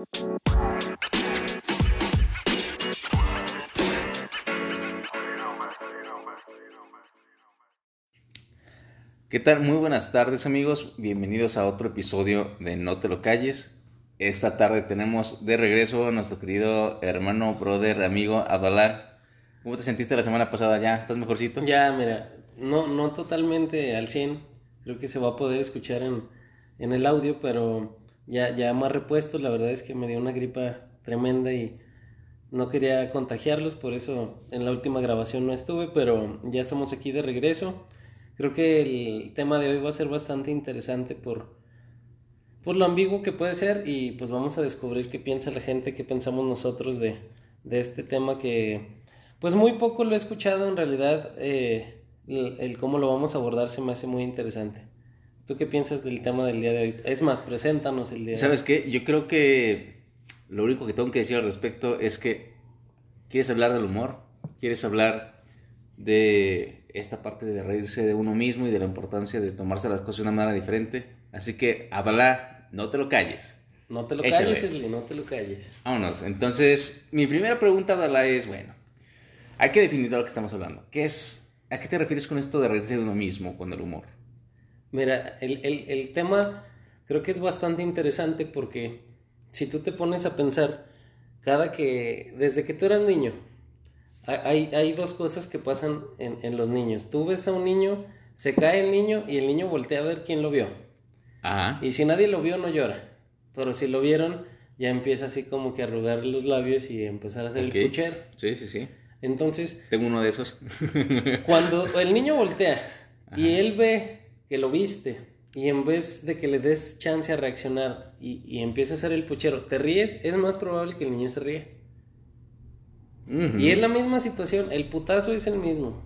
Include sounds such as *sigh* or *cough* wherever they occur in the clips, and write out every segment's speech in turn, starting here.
¿Qué tal? Muy buenas tardes amigos, bienvenidos a otro episodio de No te lo calles. Esta tarde tenemos de regreso a nuestro querido hermano, brother, amigo Abdalá. ¿Cómo te sentiste la semana pasada? ¿Ya estás mejorcito? Ya, mira, no, no totalmente al 100, creo que se va a poder escuchar en, en el audio, pero ya, ya más repuesto, la verdad es que me dio una gripa tremenda y no quería contagiarlos, por eso en la última grabación no estuve, pero ya estamos aquí de regreso. Creo que el tema de hoy va a ser bastante interesante por, por lo ambiguo que puede ser y pues vamos a descubrir qué piensa la gente, qué pensamos nosotros de, de este tema que pues muy poco lo he escuchado en realidad, eh, el, cómo lo vamos a abordar se me hace muy interesante. ¿Tú qué piensas del tema del día de hoy? Es más, preséntanos el día de hoy. ¿Sabes qué? Yo creo que lo único que tengo que decir al respecto es que quieres hablar del humor, quieres hablar de esta parte de reírse de uno mismo y de la importancia de tomarse las cosas de una manera diferente. Así que, habla, no te lo calles. No te lo Échale. calles, Esli, no te lo calles. Vámonos. Entonces, mi primera pregunta, Abdalá, es, bueno, hay que definir de lo que estamos hablando. ¿Qué es, ¿A qué te refieres con esto de reírse de uno mismo con el humor? Mira, el, el, el tema creo que es bastante interesante porque si tú te pones a pensar, cada que, desde que tú eras niño, hay, hay dos cosas que pasan en, en, los niños. Tú ves a un niño, se cae el niño y el niño voltea a ver quién lo vio. Ajá. Y si nadie lo vio, no llora. Pero si lo vieron, ya empieza así como que a arrugar los labios y empezar a hacer okay. el puchero. Sí, sí, sí. Entonces... Tengo uno de esos. *laughs* cuando el niño voltea Ajá. y él ve que lo viste y en vez de que le des chance a reaccionar y, y empieza a hacer el puchero, te ríes, es más probable que el niño se ríe. Uh -huh. Y es la misma situación, el putazo es el mismo.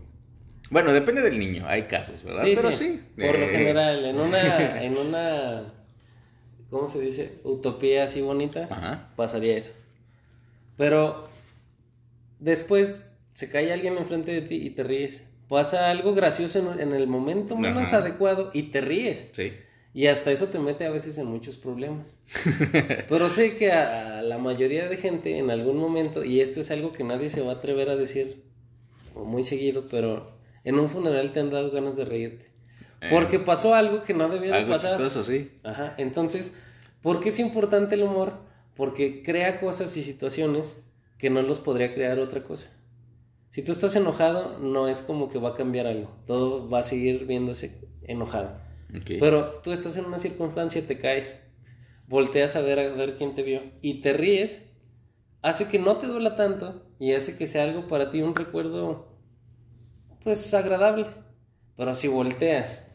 Bueno, depende del niño, hay casos, ¿verdad? Sí, Pero sí. sí. Por lo general, en una, *laughs* en una, ¿cómo se dice? Utopía así bonita, Ajá. pasaría eso. Pero después se cae alguien enfrente de ti y te ríes. Pasa algo gracioso en, en el momento menos Ajá. adecuado y te ríes. Sí. Y hasta eso te mete a veces en muchos problemas. *laughs* Pero sé que a, a, la mayoría de gente en algún momento, y esto es algo que nadie se va a atrever a decir muy seguido, pero en un funeral te han dado ganas de reírte. Porque pasó algo que no debía de algo pasar. chistoso, sí. Ajá. Entonces, ¿por qué es importante el humor? Porque crea cosas y situaciones que no los podría crear otra cosa. Si tú estás enojado, no es como que va a cambiar algo. Todo va a seguir viéndose enojado. Okay. Pero tú estás en una circunstancia, te caes, volteas a ver a ver quién te vio y te ríes, hace que no te duela tanto y hace que sea algo para ti un recuerdo pues agradable. Pero si volteas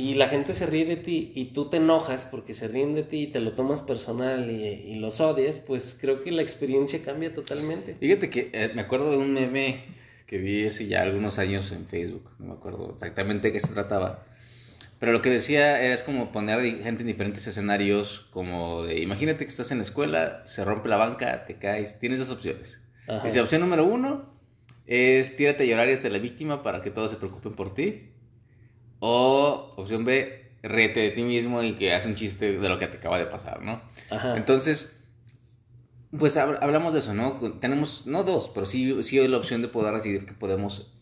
y la gente se ríe de ti y tú te enojas porque se ríen de ti y te lo tomas personal y, y los odias, pues creo que la experiencia cambia totalmente. Fíjate que eh, me acuerdo de un meme que vi hace ya algunos años en Facebook, no me acuerdo exactamente de qué se trataba pero lo que decía era es como poner gente en diferentes escenarios, como de, imagínate que estás en la escuela, se rompe la banca, te caes, tienes dos opciones. Ajá. Dice, opción número uno es tírate a llorar y hasta la víctima para que todos se preocupen por ti. O opción B, rete de ti mismo y que hace un chiste de lo que te acaba de pasar, ¿no? Ajá. Entonces, pues hablamos de eso, ¿no? Tenemos, no dos, pero sí, sí la opción de poder decidir que podemos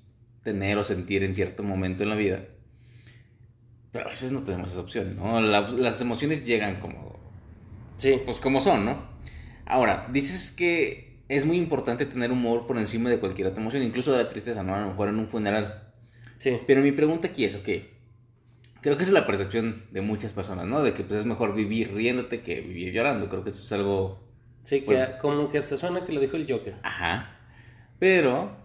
tener o sentir en cierto momento en la vida. Pero a veces no tenemos esa opción, ¿no? La, las emociones llegan como... Sí. Pues como son, ¿no? Ahora, dices que es muy importante tener humor por encima de cualquier otra emoción, incluso de la tristeza, ¿no? A lo mejor en un funeral. Sí. Pero mi pregunta aquí es, ok, creo que esa es la percepción de muchas personas, ¿no? De que pues es mejor vivir riéndote que vivir llorando. Creo que eso es algo... Sí, que bueno. como que hasta suena que lo dijo el Joker. Ajá. Pero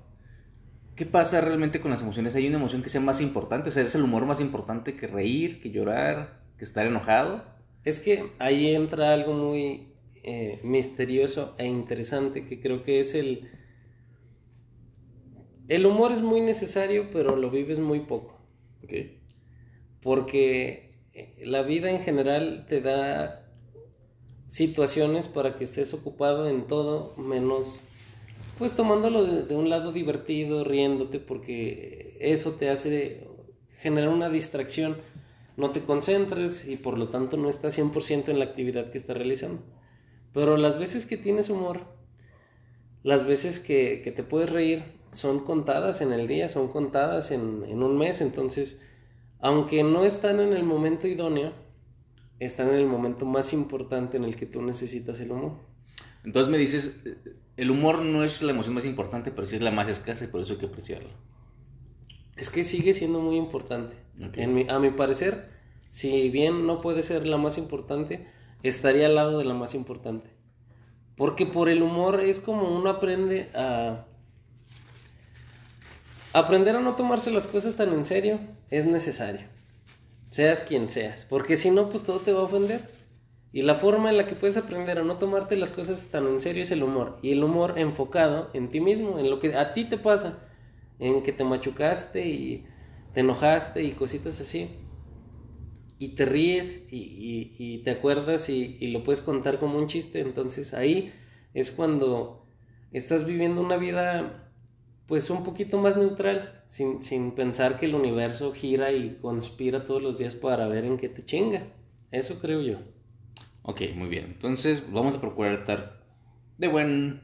¿Qué pasa realmente con las emociones? ¿Hay una emoción que sea más importante? O sea, ¿es el humor más importante que reír, que llorar, que estar enojado? Es que ahí entra algo muy eh, misterioso e interesante que creo que es el... El humor es muy necesario, pero lo vives muy poco. Ok. Porque eh, la vida en general te da situaciones para que estés ocupado en todo menos pues tomándolo de, de, un lado divertido, riéndote, porque eso te hace generar una distracción. No te concentres y por lo tanto no estás 100% en la actividad que estás realizando. Pero las veces que tienes humor, las veces que, que te puedes reír, son contadas en el día, son contadas en, en un mes. Entonces, aunque no están en el momento idóneo, están en el momento más importante en el que tú necesitas el humor. Entonces me dices, el humor no es la emoción más importante, pero sí es la más escasa y por eso hay que apreciarlo. Es que sigue siendo muy importante. Ok. En mi- a mi parecer, si bien no puede ser la más importante, estaría al lado de la más importante. Porque por el humor es como uno aprende a... Aprender a no tomarse las cosas tan en serio es necesario. Seas quien seas. Porque si no, pues todo te va a ofender. Y la forma en la que puedes aprender a no tomarte las cosas tan en serio es el humor. Y el humor enfocado en ti mismo, en lo que a ti te pasa. En que te machucaste y te enojaste y cositas así. Y te ríes y, te acuerdas y, y lo puedes contar como un chiste. Entonces ahí es cuando estás viviendo una vida pues un poquito más neutral, sin, sin pensar que el universo gira y conspira todos los días para ver en qué te chinga. Eso creo yo. Ok, muy bien. Entonces vamos a procurar estar de buen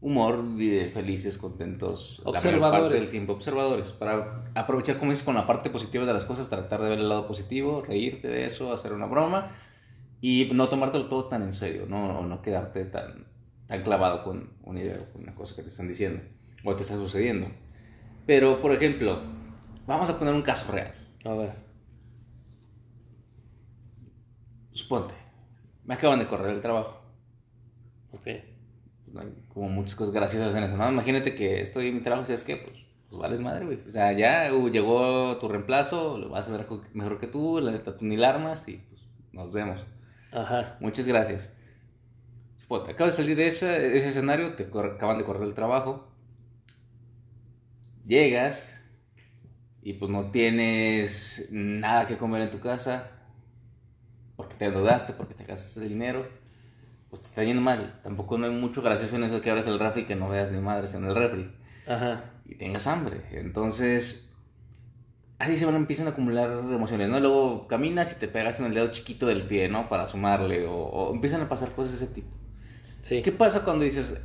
humor, de felices, contentos. la mayor Observadores. parte del tiempo, observadores. Para aprovechar, como dices, con la parte positiva de las cosas, tratar de ver el lado positivo, reírte de eso, hacer una broma y no tomártelo todo tan en serio, no, no quedarte tan, tan clavado con una idea o con una cosa que te están diciendo o te está sucediendo. Pero, por ejemplo, vamos a poner un caso real. A ver. Suponte, me acaban de correr el trabajo. Ok. Hay como muchas cosas graciosas en eso, ¿no? Imagínate que estoy en mi trabajo y sabes qué, pues, pues vales madre, güey. O sea, ya uh, llegó tu reemplazo, lo vas a ver mejor que tú, la neta tú ni la armas y pues nos vemos. Ajá. Muchas gracias. Suponte, acabas de salir de ese, ese escenario, te acaban de correr el trabajo, llegas y pues no tienes nada que comer en tu casa porque te endeudaste, porque te gastaste el dinero, pues te está yendo mal. Tampoco no hay mucho gracioso en eso que abras el refri y que no veas ni madres en el refri Ajá. y tengas hambre. Entonces, así se van empiezan a acumular emociones, ¿no? Luego caminas y te pegas en el dedo chiquito del pie, ¿no? Para sumarle, o, o empiezan a pasar cosas de ese tipo. Sí. ¿Qué pasa cuando dices,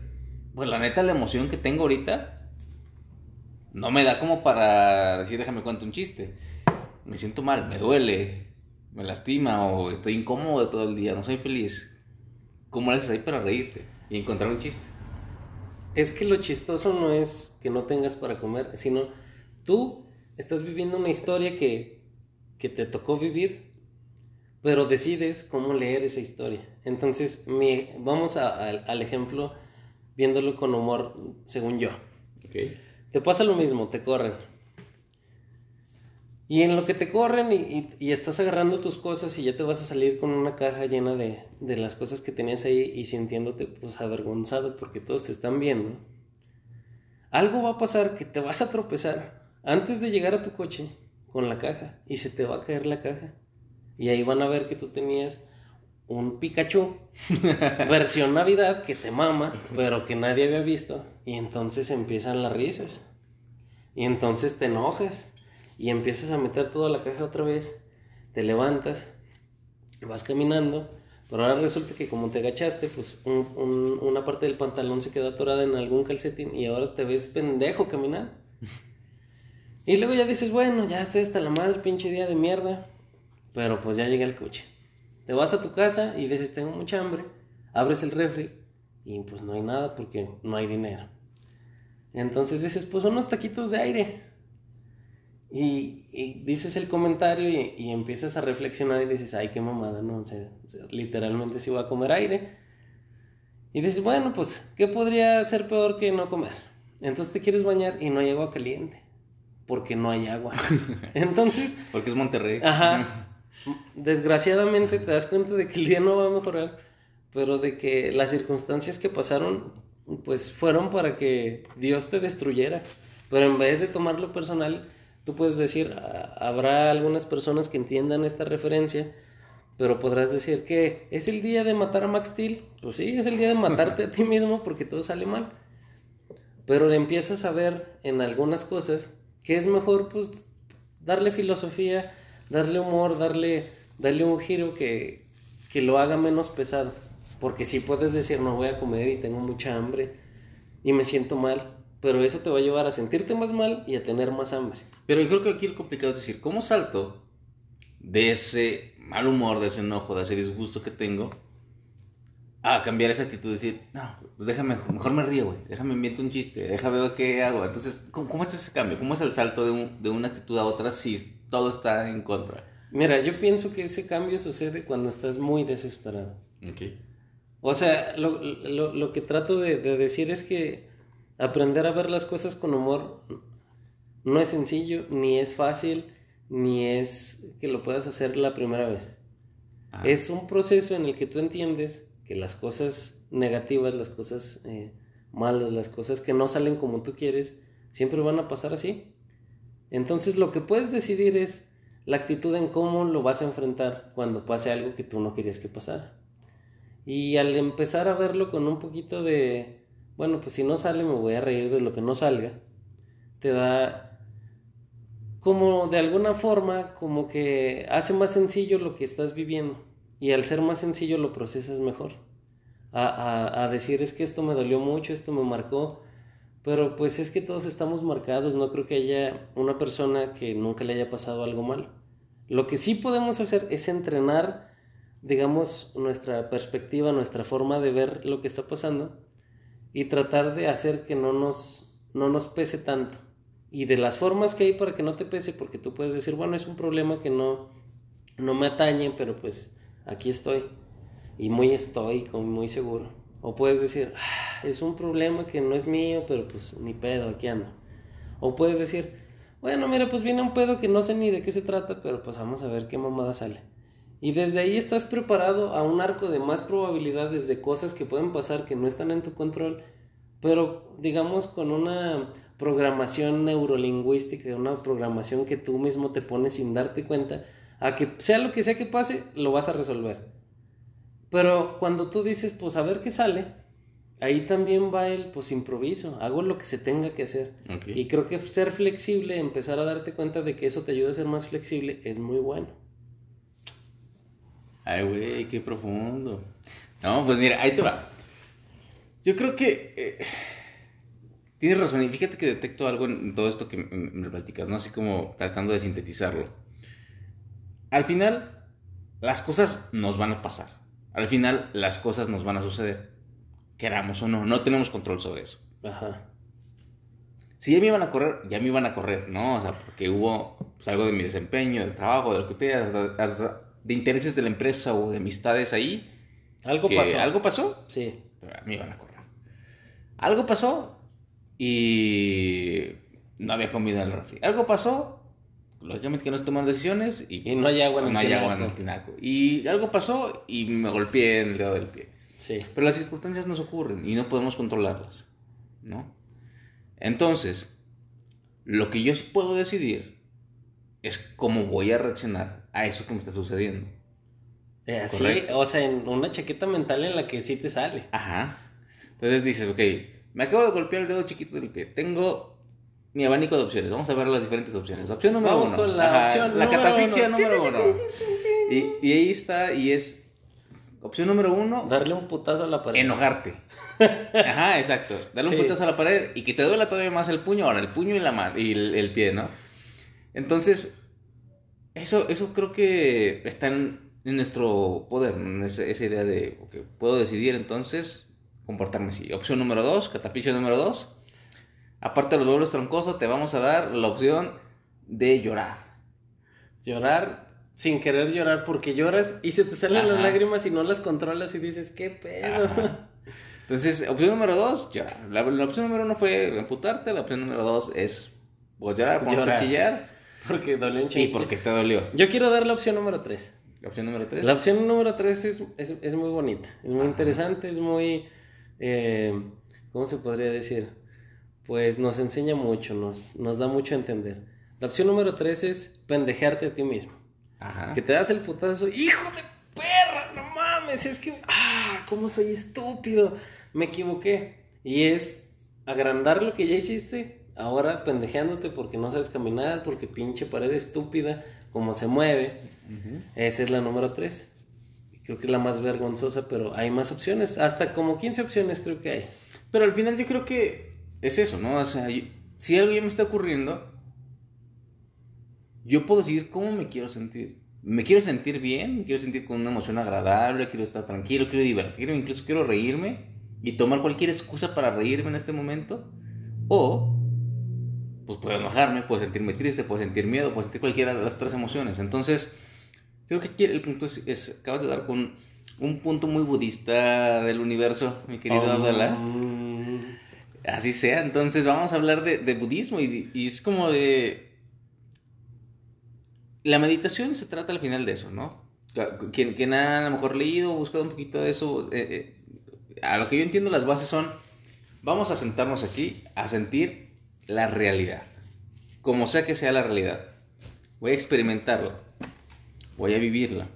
pues la neta, la emoción que tengo ahorita no me da como para decir, déjame cuento un chiste? Me siento mal, me duele, me lastima, o estoy incómodo todo el día, no soy feliz. ¿Cómo le haces ahí para reírte y encontrar un chiste? Es que lo chistoso no es que no tengas para comer, sino tú estás viviendo una historia que, que te tocó vivir, pero decides cómo leer esa historia. Entonces, mi, vamos a- al- al ejemplo viéndolo con humor, según yo. Ok. Te pasa lo mismo, te corren. Y en lo que te corren y, y- y estás agarrando tus cosas y ya te vas a salir con una caja llena de, de las cosas que tenías ahí y sintiéndote pues avergonzado porque todos te están viendo. Algo va a pasar que te vas a tropezar antes de llegar a tu coche con la caja y se te va a caer la caja. Y ahí van a ver que tú tenías un Pikachu *laughs* versión Navidad que te mama, pero que nadie había visto. Y entonces empiezan las risas. Y entonces te enojas. Y empiezas a meter toda la caja otra vez. Te levantas. Vas caminando. Pero ahora resulta que como te agachaste, pues un- un- una parte del pantalón se quedó atorada en algún calcetín. Y ahora te ves pendejo caminando. Y luego ya dices, bueno, ya estoy hasta la madre, pinche día de mierda. Pero pues ya llegué al coche. Te vas a tu casa y dices, tengo mucha hambre. Abres el refri y pues no hay nada porque no hay dinero. Entonces dices, pues unos taquitos de aire. Y, y dices el comentario y, y empiezas a reflexionar y dices, ay, qué mamada, ¿no? O sea, literalmente si voy a comer aire. Y dices, bueno, pues, ¿qué podría ser peor que no comer? Entonces te quieres bañar y no hay agua caliente. Porque no hay agua. *laughs* Entonces, Porque es Monterrey. Ajá. *laughs* Desgraciadamente te das cuenta de que el día no va a mejorar, pero de que las circunstancias que pasaron, pues fueron para que Dios te destruyera. Pero en vez de tomarlo personal, tú puedes decir, "Ah, habrá algunas personas que entiendan esta referencia, pero podrás decir que es el día de matar a Max Steel. Pues sí, es el día de matarte a ti mismo porque todo sale mal. Pero empiezas a ver en algunas cosas que es mejor pues darle filosofía, darle humor, darle, darle un giro que, que lo haga menos pesado. Porque sí puedes decir, no voy a comer y tengo mucha hambre y me siento mal. Pero eso te va a llevar a sentirte más mal y a tener más hambre. Pero yo creo que aquí lo complicado es decir, ¿cómo salto de ese mal humor, de ese enojo, de ese disgusto que tengo, a cambiar esa actitud? Decir, no, pues déjame, mejor me río, güey, déjame invento un chiste, déjame ver qué hago. Entonces, ¿cómo, cómo es ese cambio? ¿Cómo es el salto de, un- de una actitud a otra si todo está en contra? Mira, yo pienso que ese cambio sucede cuando estás muy desesperado. Ok. O sea, lo, lo- lo que trato de, de decir es que aprender a ver las cosas con humor no es sencillo, ni es fácil, ni es que lo puedas hacer la primera vez. Ah, Es un proceso en el que tú entiendes que las cosas negativas, las cosas eh, malas, las cosas que no salen como tú quieres, siempre van a pasar así. Entonces lo que puedes decidir es la actitud en cómo lo vas a enfrentar cuando pase algo que tú no querías que pasara. Y al empezar a verlo con un poquito de, bueno, pues si no sale me voy a reír de lo que no salga, te da como de alguna forma como que hace más sencillo lo que estás viviendo y al ser más sencillo lo procesas mejor. A, a- decir es que esto me dolió mucho, esto me marcó, pero pues es que todos estamos marcados, no creo que haya una persona que nunca le haya pasado algo malo. Lo que sí podemos hacer es entrenar, digamos, nuestra perspectiva, nuestra forma de ver lo que está pasando y tratar de hacer que no nos, no nos pese tanto. Y de las formas que hay para que no te pese, porque tú puedes decir, bueno, es un problema que no, no me atañe, pero pues aquí estoy. Y muy estoico, muy seguro. O puedes decir, "Ah, es un problema que no es mío, pero pues ni pedo, aquí ando. O puedes decir, bueno, mira, pues viene un pedo que no sé ni de qué se trata, pero pues vamos a ver qué mamada sale. Y desde ahí estás preparado a un arco de más probabilidades de cosas que pueden pasar que no están en tu control, pero digamos con una programación neurolingüística, una programación que tú mismo te pones sin darte cuenta, a que sea lo que sea que pase, lo vas a resolver. Pero cuando tú dices, pues a ver qué sale, ahí también va el, pues improviso, hago lo que se tenga que hacer. Y creo que ser flexible, empezar a darte cuenta de que eso te ayuda a ser más flexible, es muy bueno. Ay, güey, qué profundo. No, pues mira, ahí te va. Yo creo que eh, tienes razón. Y fíjate que detecto algo en todo esto que me, me platicas, ¿no? Así como tratando de sintetizarlo. Al final, las cosas nos van a pasar. Al final, las cosas nos van a suceder. Queramos o no, no tenemos control sobre eso. Ajá. Si ya me iban a correr, ya me iban a correr, ¿no? O sea, porque hubo pues, algo de mi desempeño, del trabajo, de lo que te hasta, hasta de intereses de la empresa o de amistades ahí. Algo pasó. Algo pasó, Sí. pero me iban a correr. Algo pasó y no había comida en el refri. Algo pasó, lógicamente que no se toman decisiones y, Y no hay agua en el no hay tinaco. agua en el tinaco. Y algo pasó y me golpeé en el dedo del pie. Sí. Pero las circunstancias nos ocurren y no podemos controlarlas, ¿no? Entonces, lo que yo sí puedo decidir es cómo voy a reaccionar a eso que me está sucediendo. Eh, sí, Correcto. o sea, en una chaqueta mental en la que sí te sale. Ajá. Entonces dices, ok, me acabo de golpear el dedo chiquito del pie. Tengo mi abanico de opciones. Vamos a ver las diferentes opciones. Opción número Vamos uno. con la opción La número catafixia uno. número uno. Y, y ahí está, y es opción número uno, Darle un putazo a la pared. enojarte. *laughs* Ajá, exacto. Darle Sí. un putazo a la pared y que te duela todavía más el puño, ahora el puño y la mano y el, el pie, ¿no? Entonces, eso, eso creo que está en, en nuestro poder. En esa, esa idea de, ok, puedo decidir entonces comportarme así. Opción número dos, catapicio número dos. Aparte de los dobles troncosos, te vamos a dar la opción de llorar. Llorar sin querer llorar porque lloras y se te salen las lágrimas y no las controlas y dices, ¿qué pedo? Ajá. Entonces, opción número dos, llorar. La, la opción número uno fue emputarte, la opción número dos es pues, llorar, ponerte a Llorar. chillar *laughs* Porque dolió un y chingo. porque te dolió. Yo quiero dar la opción número 3. La opción número tres. La opción número 3 es, es, es muy bonita, es muy Ajá. interesante, es muy... eh, ¿Cómo se podría decir? Pues nos enseña mucho, nos, nos da mucho a entender. La opción número 3 es pendejarte a ti mismo. Ajá. Que te das el putazo, hijo de perra, no mames, es que, ah, cómo soy estúpido, me equivoqué. Y es agrandar lo que ya hiciste, ahora pendejeándote porque no sabes caminar, porque pinche pared estúpida, como se mueve. Ujú. Esa es la número 3. creo que es la más vergonzosa, pero hay más opciones, hasta como 15 opciones creo que hay. Pero al final yo creo que es eso, ¿no? O sea, si algo ya me está ocurriendo, yo puedo decidir cómo me quiero sentir. Me quiero sentir bien, me quiero sentir con una emoción agradable, quiero estar tranquilo, quiero divertirme, incluso quiero reírme y tomar cualquier excusa para reírme en este momento. O, pues puedo enojarme, puedo sentirme triste, puedo sentir miedo, puedo sentir cualquiera de las otras emociones. Entonces, creo que aquí el punto es, acabas de dar con un punto muy budista del universo, mi querido oh. Así sea, entonces vamos a hablar de, budismo y, es como de... La meditación se trata al final de eso, ¿no? Quien, quien ha a lo mejor leído o buscado un poquito de eso, eh, eh, a lo que yo entiendo las bases son, vamos a sentarnos aquí a sentir la realidad, como sea que sea la realidad. Voy a experimentarla, voy a vivirla.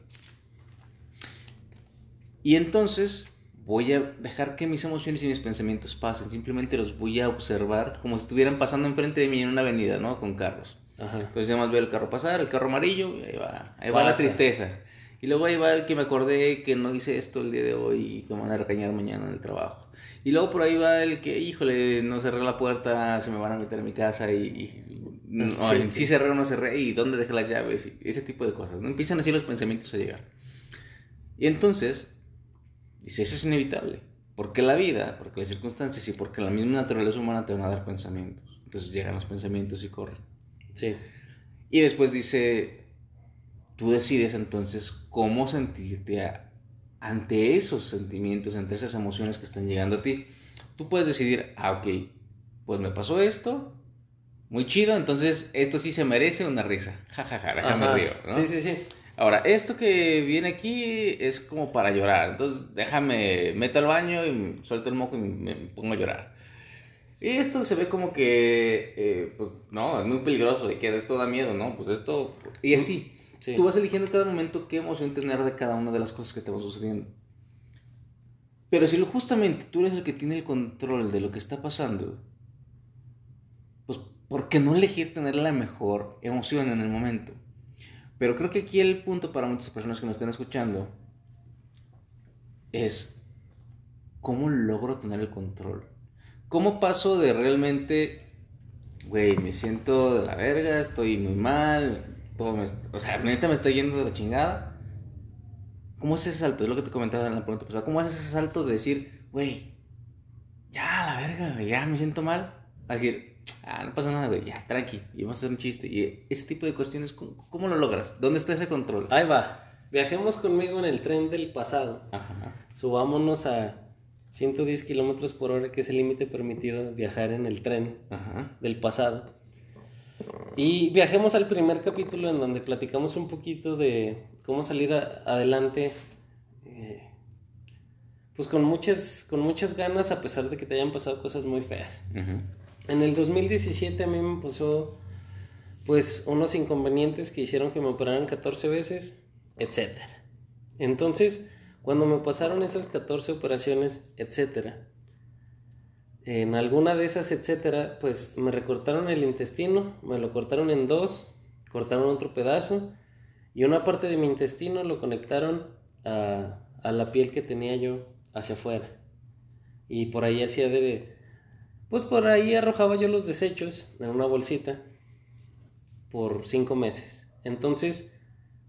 Y entonces voy a dejar que mis emociones y mis pensamientos pasen, simplemente los voy a observar como si estuvieran pasando enfrente de mí en una avenida, ¿no? Con carros. Entonces ya más veo el carro pasar, el carro amarillo, ahí va, ahí va la tristeza. Y luego ahí va el que me acordé que no hice esto el día de hoy y que me van a recañar mañana en el trabajo. Y luego por ahí va el que, híjole, no cerré la puerta, se me van a meter en mi casa y... no, sí, cerré o no cerré y dónde dejé las llaves y ese tipo de cosas. ¿no? Empiezan así los pensamientos a llegar. Y entonces Dice, eso es inevitable. Porque la vida, porque las circunstancias y porque la misma naturaleza humana te van a dar pensamientos. Entonces llegan los pensamientos y corren. Sí. Y después dice, tú decides entonces cómo sentirte ante esos sentimientos, ante esas emociones que están llegando a ti. Tú puedes decidir, ah, ok, pues me pasó esto, muy chido, entonces esto sí se merece una risa. Ja, ja, ja, déjame río, ¿no? Sí, sí, sí. Ahora, esto que viene aquí es como para llorar. Entonces, déjame, meto al baño y suelto el moco y me pongo a llorar. Y esto se ve como que, eh, pues, no, es muy peligroso y que esto da miedo, ¿no? Pues esto, y así. Tú vas eligiendo cada momento qué emoción tener de cada una de las cosas que te van sucediendo. Pero si justamente tú eres el que tiene el control de lo que está pasando, pues, ¿por qué no elegir tener la mejor emoción en el momento? Pero creo que aquí el punto para muchas personas que nos estén escuchando es cómo logro tener el control. ¿Cómo paso de realmente, güey, me siento de la verga, estoy muy mal, todo me, o sea, neta me estoy yendo de la chingada? ¿Cómo es ese salto? Es lo que te comentaba en la pregunta pasada. ¿Cómo haces ese salto de decir, güey, ya, la verga, ya me siento mal? A decir, ah, no pasa nada, güey, ya, tranqui, y vamos a hacer un chiste. Y ese tipo de cuestiones, ¿cómo, lo logras? ¿Dónde está ese control? Ahí va. Viajemos conmigo en el tren del pasado. Ajá. Subámonos a 110 kilómetros por hora, que es el límite permitido viajar en el tren del pasado. Y viajemos al primer capítulo en donde platicamos un poquito de cómo salir adelante. Eh, pues con muchas, con muchas ganas, a pesar de que te hayan pasado cosas muy feas. En el 2017 a mí me pasó pues unos inconvenientes que hicieron que me operaran 14 veces, etc. Entonces, cuando me pasaron esas 14 operaciones, etc. En alguna de esas, etcétera, pues me recortaron el intestino, me lo cortaron en dos, cortaron otro pedazo y una parte de mi intestino lo conectaron a, a la piel que tenía yo hacia afuera. Y por ahí hacía de, pues por ahí arrojaba yo los desechos en una bolsita por cinco meses. Entonces,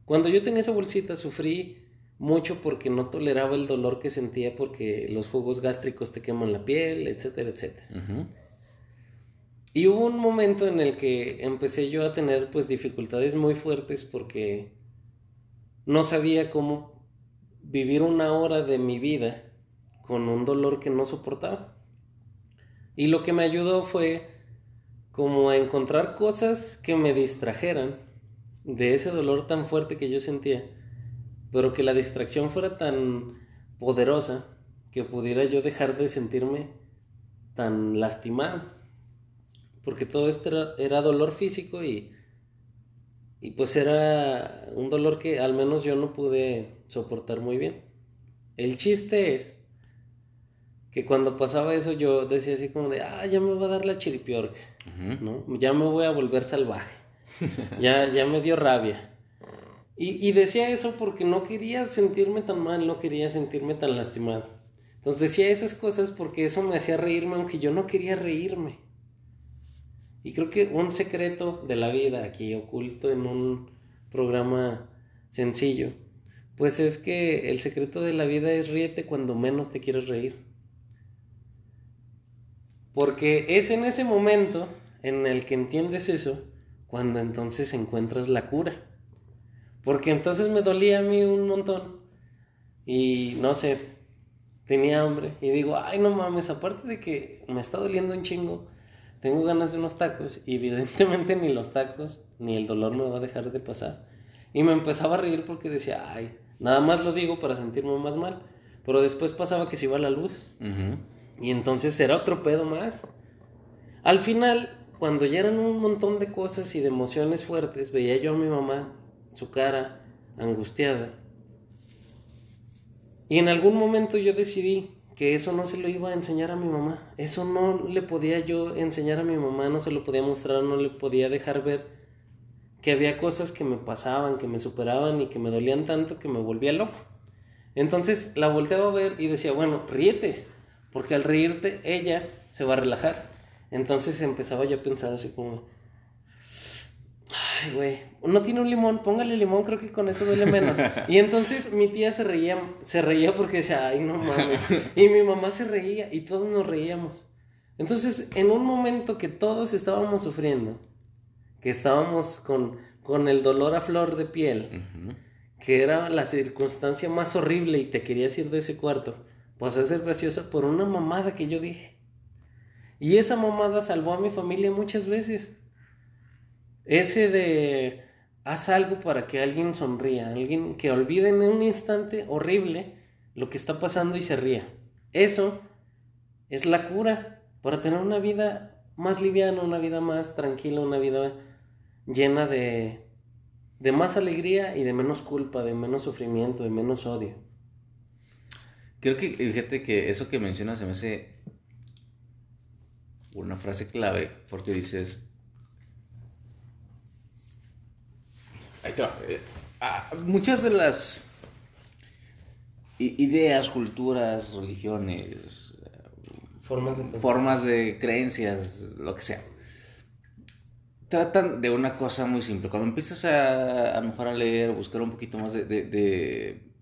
cuando yo tenía esa bolsita sufrí mucho porque no toleraba el dolor que sentía porque los jugos gástricos te queman la piel, etcétera, etcétera. Y hubo un momento en el que empecé yo a tener pues dificultades muy fuertes porque no sabía cómo vivir una hora de mi vida con un dolor que no soportaba. Y lo que me ayudó fue como a encontrar cosas que me distrajeran de ese dolor tan fuerte que yo sentía, pero que la distracción fuera tan poderosa que pudiera yo dejar de sentirme tan lastimado. Porque todo esto era, dolor físico y, y pues era un dolor que al menos yo no pude soportar muy bien. El chiste es que cuando pasaba eso yo decía así como de, ah, ya me va a dar la chiripiorca, ¿no? Ya me voy a volver salvaje, ya, ya me dio rabia. Y, decía eso porque no quería sentirme tan mal, no quería sentirme tan lastimado. Entonces decía esas cosas porque eso me hacía reírme aunque yo no quería reírme. Y creo que un secreto de la vida aquí oculto en un programa sencillo, pues es que el secreto de la vida es ríete cuando menos te quieres reír. Porque es en ese momento en el que entiendes eso, cuando entonces encuentras la cura. Porque entonces me dolía a mí un montón. Y no sé, tenía hambre. Y digo, ay, no mames, aparte de que me está doliendo un chingo, tengo ganas de unos tacos. Y evidentemente ni los tacos, ni el dolor me va a dejar de pasar. Y me empezaba a reír porque decía, ay, nada más lo digo para sentirme más mal. Pero después pasaba que se iba la luz. Y entonces era otro pedo más. Al final, cuando ya eran un montón de cosas y de emociones fuertes, veía yo a mi mamá, su cara angustiada. Y en algún momento yo decidí que eso no se lo iba a enseñar a mi mamá. Eso no le podía yo enseñar a mi mamá, no se lo podía mostrar, no le podía dejar ver que había cosas que me pasaban, que me superaban y que me dolían tanto que me volvía loco. Entonces la volteaba a ver y decía, bueno, ríete, porque al reírte ella se va a relajar. Entonces empezaba yo a pensar así como, ay, güey, no tiene un limón, póngale limón, creo que con eso duele menos. *laughs* Y entonces mi tía se reía, se reía porque decía, ay, no mames. Y mi mamá se reía y todos nos reíamos. Entonces, en un momento que todos estábamos sufriendo, que estábamos con, con el dolor a flor de piel, que era la circunstancia más horrible y te querías ir de ese cuarto, pasó a ser graciosa por una mamada que yo dije. Y esa mamada salvó a mi familia muchas veces. Ese de haz algo para que alguien sonría, alguien que olvide en un instante horrible lo que está pasando y se ría. Eso es la cura para tener una vida más liviana, una vida más tranquila, una vida llena de, de más alegría y de menos culpa, de menos sufrimiento, de menos odio. Creo que, fíjate que eso que mencionas se me hace una frase clave, porque dices... Ahí te va. Eh, ah, muchas de las ideas, culturas, religiones, formas de, formas de creencias, lo que sea, tratan de una cosa muy simple. Cuando empiezas a, a mejor a leer, buscar un poquito más de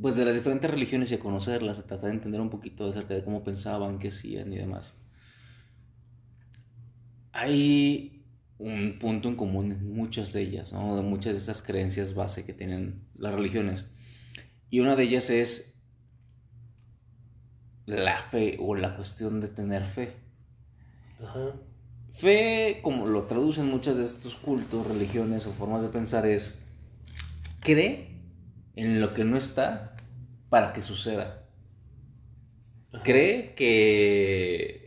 pues de las diferentes religiones y a conocerlas, a tratar de entender un poquito acerca de cómo pensaban, qué hacían y demás. Hay un punto en común en muchas de ellas, ¿no? de muchas de estas creencias base que tienen las religiones. Y una de ellas es la fe o la cuestión de tener fe. Fe, como lo traducen muchas de estos cultos, religiones o formas de pensar, es cree en lo que no está para que suceda. Cree que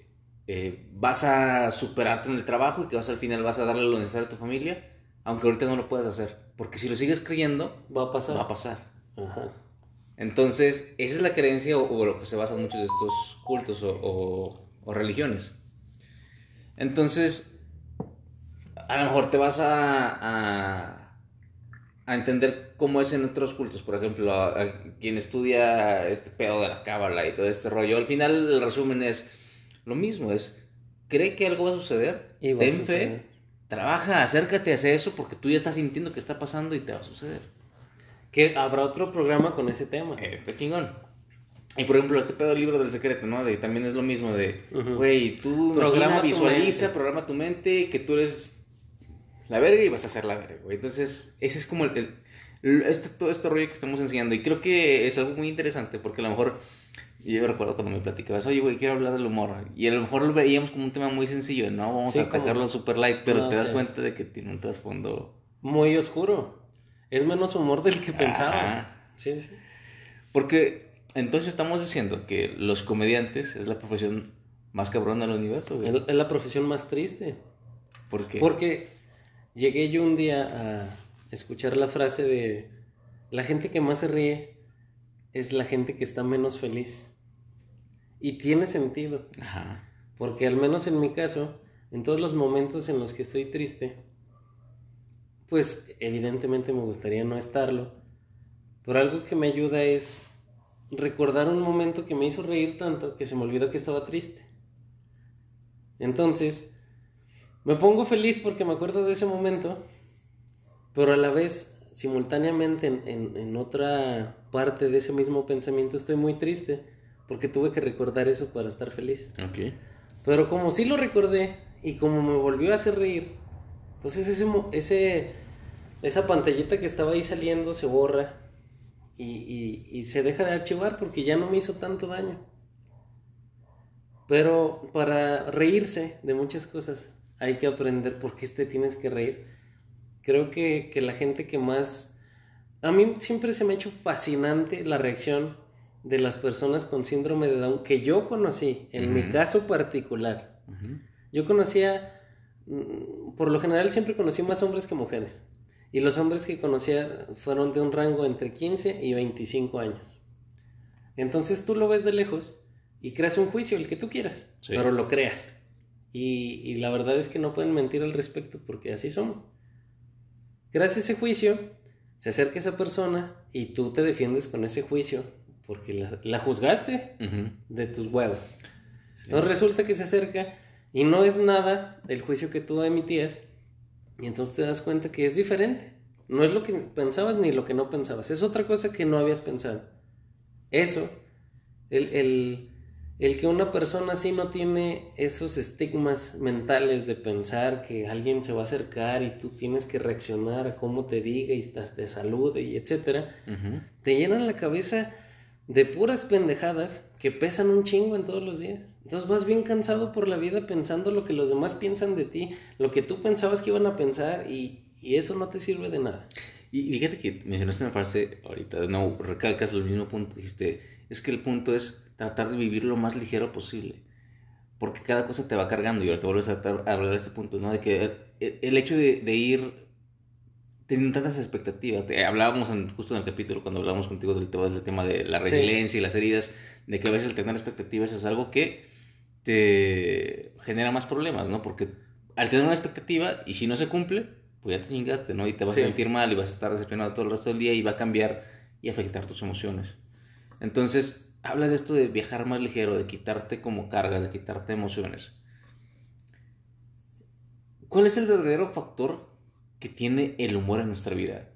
eh, vas a superarte en el trabajo y que vas al final vas a darle lo necesario a tu familia, aunque ahorita no lo puedas hacer. Porque si lo sigues creyendo, va a pasar. Va a pasar. Entonces, esa es la creencia o, lo que se basan muchos de estos cultos o, o religiones. Entonces, a lo mejor te vas a, a a entender cómo es en otros cultos. Por ejemplo, a, quien estudia este pedo de la cábala y todo este rollo, al final el resumen es lo mismo, es cree que algo va a suceder, y ten fe, trabaja, acércate hacia eso porque tú ya estás sintiendo que está pasando y te va a suceder. Que habrá otro programa con ese tema. Este chingón. Y por ejemplo, este pedo del libro del secreto, ¿no? De, también es lo mismo de, güey, tú programa visualiza, programa tu mente, que tú eres la verga y vas a hacer la verga, güey. Entonces, ese es como el, este, todo este rollo que estamos enseñando. Y creo que es algo muy interesante porque a lo mejor, yo recuerdo cuando me platicabas, oye, güey, quiero hablar del humor. Y a lo mejor lo veíamos como un tema muy sencillo, ¿no? Vamos a atacarlo super light, pero te das cuenta de que tiene un trasfondo... Muy oscuro. Es menos humor del que pensabas. Sí, sí. Porque entonces estamos diciendo que los comediantes es la profesión más cabrona del universo, güey. Es la profesión más triste. ¿Por qué? Porque Llegué yo un día a escuchar la frase de la gente que más se ríe es la gente que está menos feliz. Y tiene sentido. Ajá. Porque al menos en mi caso, en todos los momentos en los que estoy triste, pues evidentemente me gustaría no estarlo. Pero algo que me ayuda es recordar un momento que me hizo reír tanto que se me olvidó que estaba triste. Entonces, me pongo feliz porque me acuerdo de ese momento, pero a la vez, simultáneamente, en, otra parte de ese mismo pensamiento, estoy muy triste porque tuve que recordar eso para estar feliz. Ok. Pero como sí lo recordé y como me volvió a hacer reír, entonces ese, ese, esa pantallita que estaba ahí saliendo se borra y, y se deja de archivar porque ya no me hizo tanto daño. Pero para reírse de muchas cosas hay que aprender por qué te tienes que reír. Creo que, la gente que más... A mí siempre se me ha hecho fascinante la reacción de las personas con síndrome de Down que yo conocí, en mi caso particular. Yo conocía, mm, por lo general siempre conocí más hombres que mujeres. Y los hombres que conocía fueron de un rango entre 15 y 25 años. Entonces tú lo ves de lejos y creas un juicio, el que tú quieras, pero lo creas. Y, la verdad es que no pueden mentir al respecto porque así somos. Creas ese juicio, se acerca esa persona y tú te defiendes con ese juicio porque la, juzgaste de tus huevos. Entonces resulta que se acerca y no es nada el juicio que tú emitías y entonces te das cuenta que es diferente. No es lo que pensabas ni lo que no pensabas, es otra cosa que no habías pensado. Eso, el el que una persona así no tiene esos estigmas mentales de pensar que alguien se va a acercar y tú tienes que reaccionar a cómo te diga y te salude y etcétera, te llenan la cabeza de puras pendejadas que pesan un chingo en todos los días. Entonces vas bien cansado por la vida pensando lo que los demás piensan de ti, lo que tú pensabas que iban a pensar y, eso no te sirve de nada. Y fíjate que mencionaste una frase ahorita, no, recalcas el mismo punto, dijiste, es que el punto es tratar de vivir lo más ligero posible. Porque cada cosa te va cargando y ahora te vuelves a, hablar de este punto, ¿no? De que el, hecho de, ir teniendo tantas expectativas, hablábamos justo en el capítulo cuando hablábamos contigo del tema, del tema de la resiliencia y las heridas, de que a veces el tener expectativas es algo que te genera más problemas, ¿no? Porque al tener una expectativa y si no se cumple, pues ya te chingaste, ¿no? Y te vas a sentir mal y vas a estar decepcionado todo el resto del día y va a cambiar y afectar tus emociones. Entonces, hablas de esto de viajar más ligero, de quitarte como cargas, de quitarte emociones. ¿Cuál es el verdadero factor que tiene el humor en nuestra vida?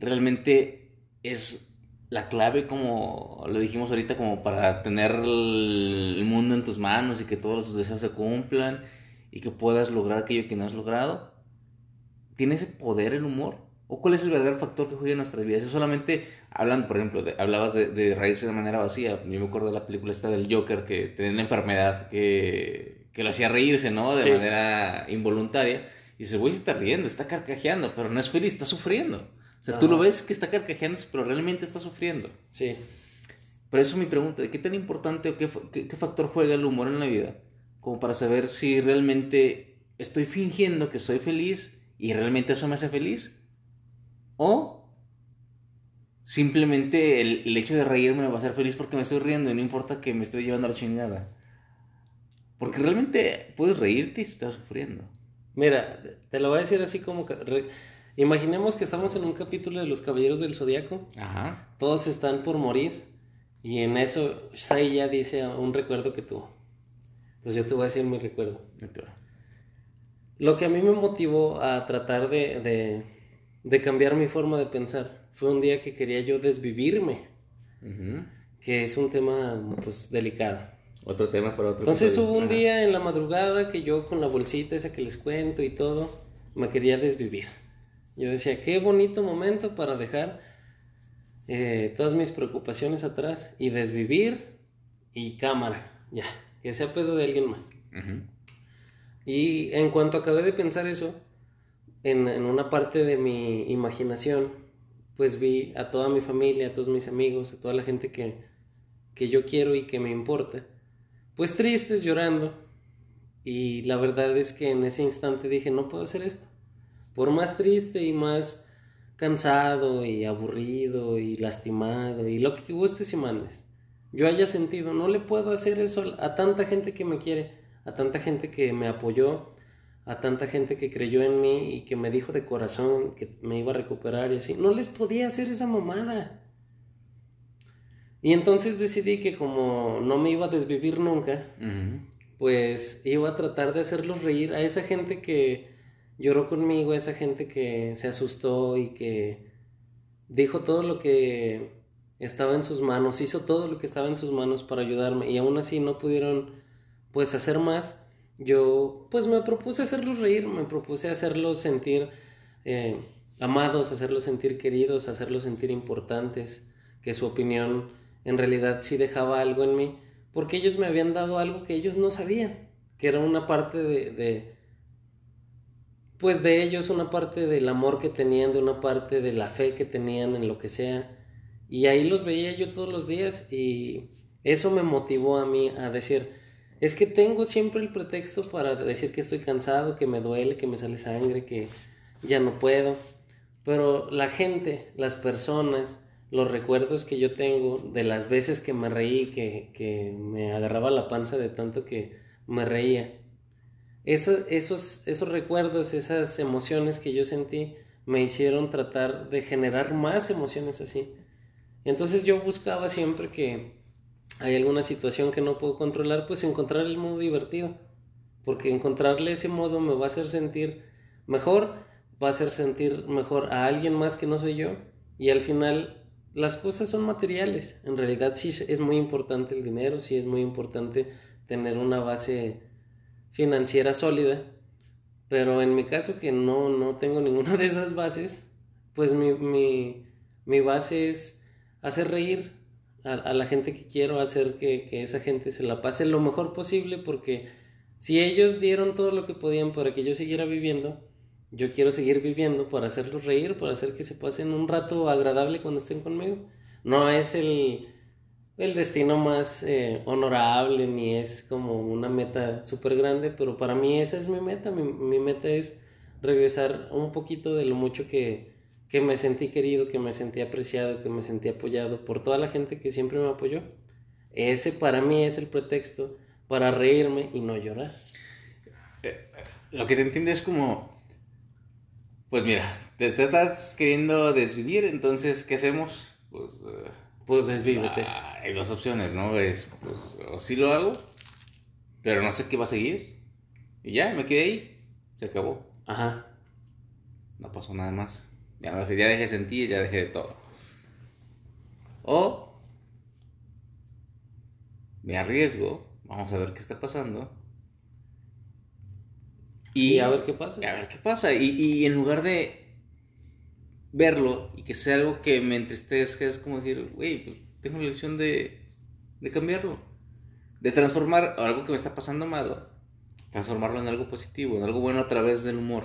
Realmente es la clave, como lo dijimos ahorita, como para tener el mundo en tus manos y que todos tus deseos se cumplan y que puedas lograr aquello que no has logrado. ¿Tiene ese poder el humor? ¿O cuál es el verdadero factor que juega en nuestras vidas? Es solamente, hablando, por ejemplo, hablabas de, reírse de manera vacía. Yo me acuerdo de la película esta del Joker que tenía una enfermedad que, que lo hacía reírse, ¿no? De manera involuntaria. Y dices, güey, se está riendo, está carcajeando, pero no es feliz, está sufriendo. O sea, tú lo ves que está carcajeando, pero realmente está sufriendo. Sí. Por eso mi pregunta, ¿de qué tan importante o qué, qué factor juega el humor en la vida? Como para saber si realmente estoy fingiendo que soy feliz y realmente eso me hace feliz o simplemente el, hecho de reírme me va a hacer feliz porque me estoy riendo y no importa que me estoy llevando a la chingada. Porque realmente puedes reírte y estás sufriendo. Mira, te lo voy a decir así como... Imaginemos que estamos en un capítulo de Los Caballeros del Zodiaco. Ajá. Todos están por morir. Y en eso Shai ya dice un recuerdo que tuvo. Entonces yo te voy a decir mi recuerdo. Lo que a mí me motivó a tratar de de cambiar mi forma de pensar. Fue un día que quería yo desvivirme, que es un tema pues delicado. Otro tema para otro. Entonces hubo un día en la madrugada que yo con la bolsita esa que les cuento y todo, me quería desvivir. Yo decía, qué bonito momento para dejar eh, todas mis preocupaciones atrás y desvivir y cámara, ya, que sea pedo de alguien más. Y en cuanto acabé de pensar eso, en, una parte de mi imaginación, pues vi a toda mi familia, a todos mis amigos, a toda la gente que, que yo quiero y que me importa, pues tristes, llorando. Y la verdad es que en ese instante dije, no puedo hacer esto. Por más triste y más cansado y aburrido y lastimado y lo que gustes y mandes, yo haya sentido, no le puedo hacer eso a tanta gente que me quiere, a tanta gente que me apoyó, a tanta gente que creyó en mí y que me dijo de corazón que me iba a recuperar y así. No les podía hacer esa mamada. Y entonces decidí que como no me iba a desvivir nunca, pues iba a tratar de hacerlos reír a esa gente que lloró conmigo, a esa gente que se asustó y que dijo todo lo que estaba en sus manos, hizo todo lo que estaba en sus manos para ayudarme y aún así no pudieron pues hacer más. Yo pues me propuse hacerlos reír, me propuse hacerlos sentir eh, amados, hacerlos sentir queridos, hacerlos sentir importantes, que su opinión en realidad sí dejaba algo en mí, porque ellos me habían dado algo que ellos no sabían, que era una parte de, de pues de ellos, una parte del amor que tenían, de una parte de la fe que tenían en lo que sea. Y ahí los veía yo todos los días y eso me motivó a mí a decir, es que tengo siempre el pretexto para decir que estoy cansado, que me duele, que me sale sangre, que ya no puedo. Pero la gente, las personas, los recuerdos que yo tengo de las veces que me reí, que, que me agarraba la panza de tanto que me reía. esos, esos recuerdos, esas emociones que yo sentí, me hicieron tratar de generar más emociones así. Entonces yo buscaba siempre que hay alguna situación que no puedo controlar, pues encontrar el modo divertido. Porque encontrarle ese modo me va a hacer sentir mejor, va a hacer sentir mejor a alguien más que no soy yo. Y al final las cosas son materiales. En realidad sí es muy importante el dinero, sí es muy importante tener una base financiera sólida. Pero en mi caso que no, no tengo *laughs* ninguna de esas bases, pues mi, mi, mi base es hacer reír a, la gente que quiero, hacer que, que esa gente se la pase lo mejor posible porque si ellos dieron todo lo que podían para que yo siguiera viviendo, yo quiero seguir viviendo para hacerlos reír, para hacer que se pasen un rato agradable cuando estén conmigo. No es el, el destino más eh, honorable ni es como una meta súper grande, pero para mí esa es mi meta. Mi, mi, meta es regresar un poquito de lo mucho que, que me sentí querido, que me sentí apreciado, que me sentí apoyado por toda la gente que siempre me apoyó. Ese para mí es el pretexto para reírme y no llorar. Eh, lo que te entiendo es como pues mira, te, estás queriendo desvivir, entonces, ¿qué hacemos? Pues, uh, pues desvívete. Ah, hay dos opciones, ¿no? Es, pues, o sí lo hago, pero no sé qué va a seguir. Y ya, me quedé ahí, se acabó. Ajá. No pasó nada más. Ya, no, ya dejé de sentir, ya dejé de todo. O me arriesgo, vamos a ver qué está pasando y, a ver qué pasa. A ver qué pasa. Y, y, en lugar de verlo y que sea algo que me entristezca, es como decir, güey, pues tengo la elección de, de cambiarlo. De transformar algo que me está pasando malo, transformarlo en algo positivo, en algo bueno a través del humor,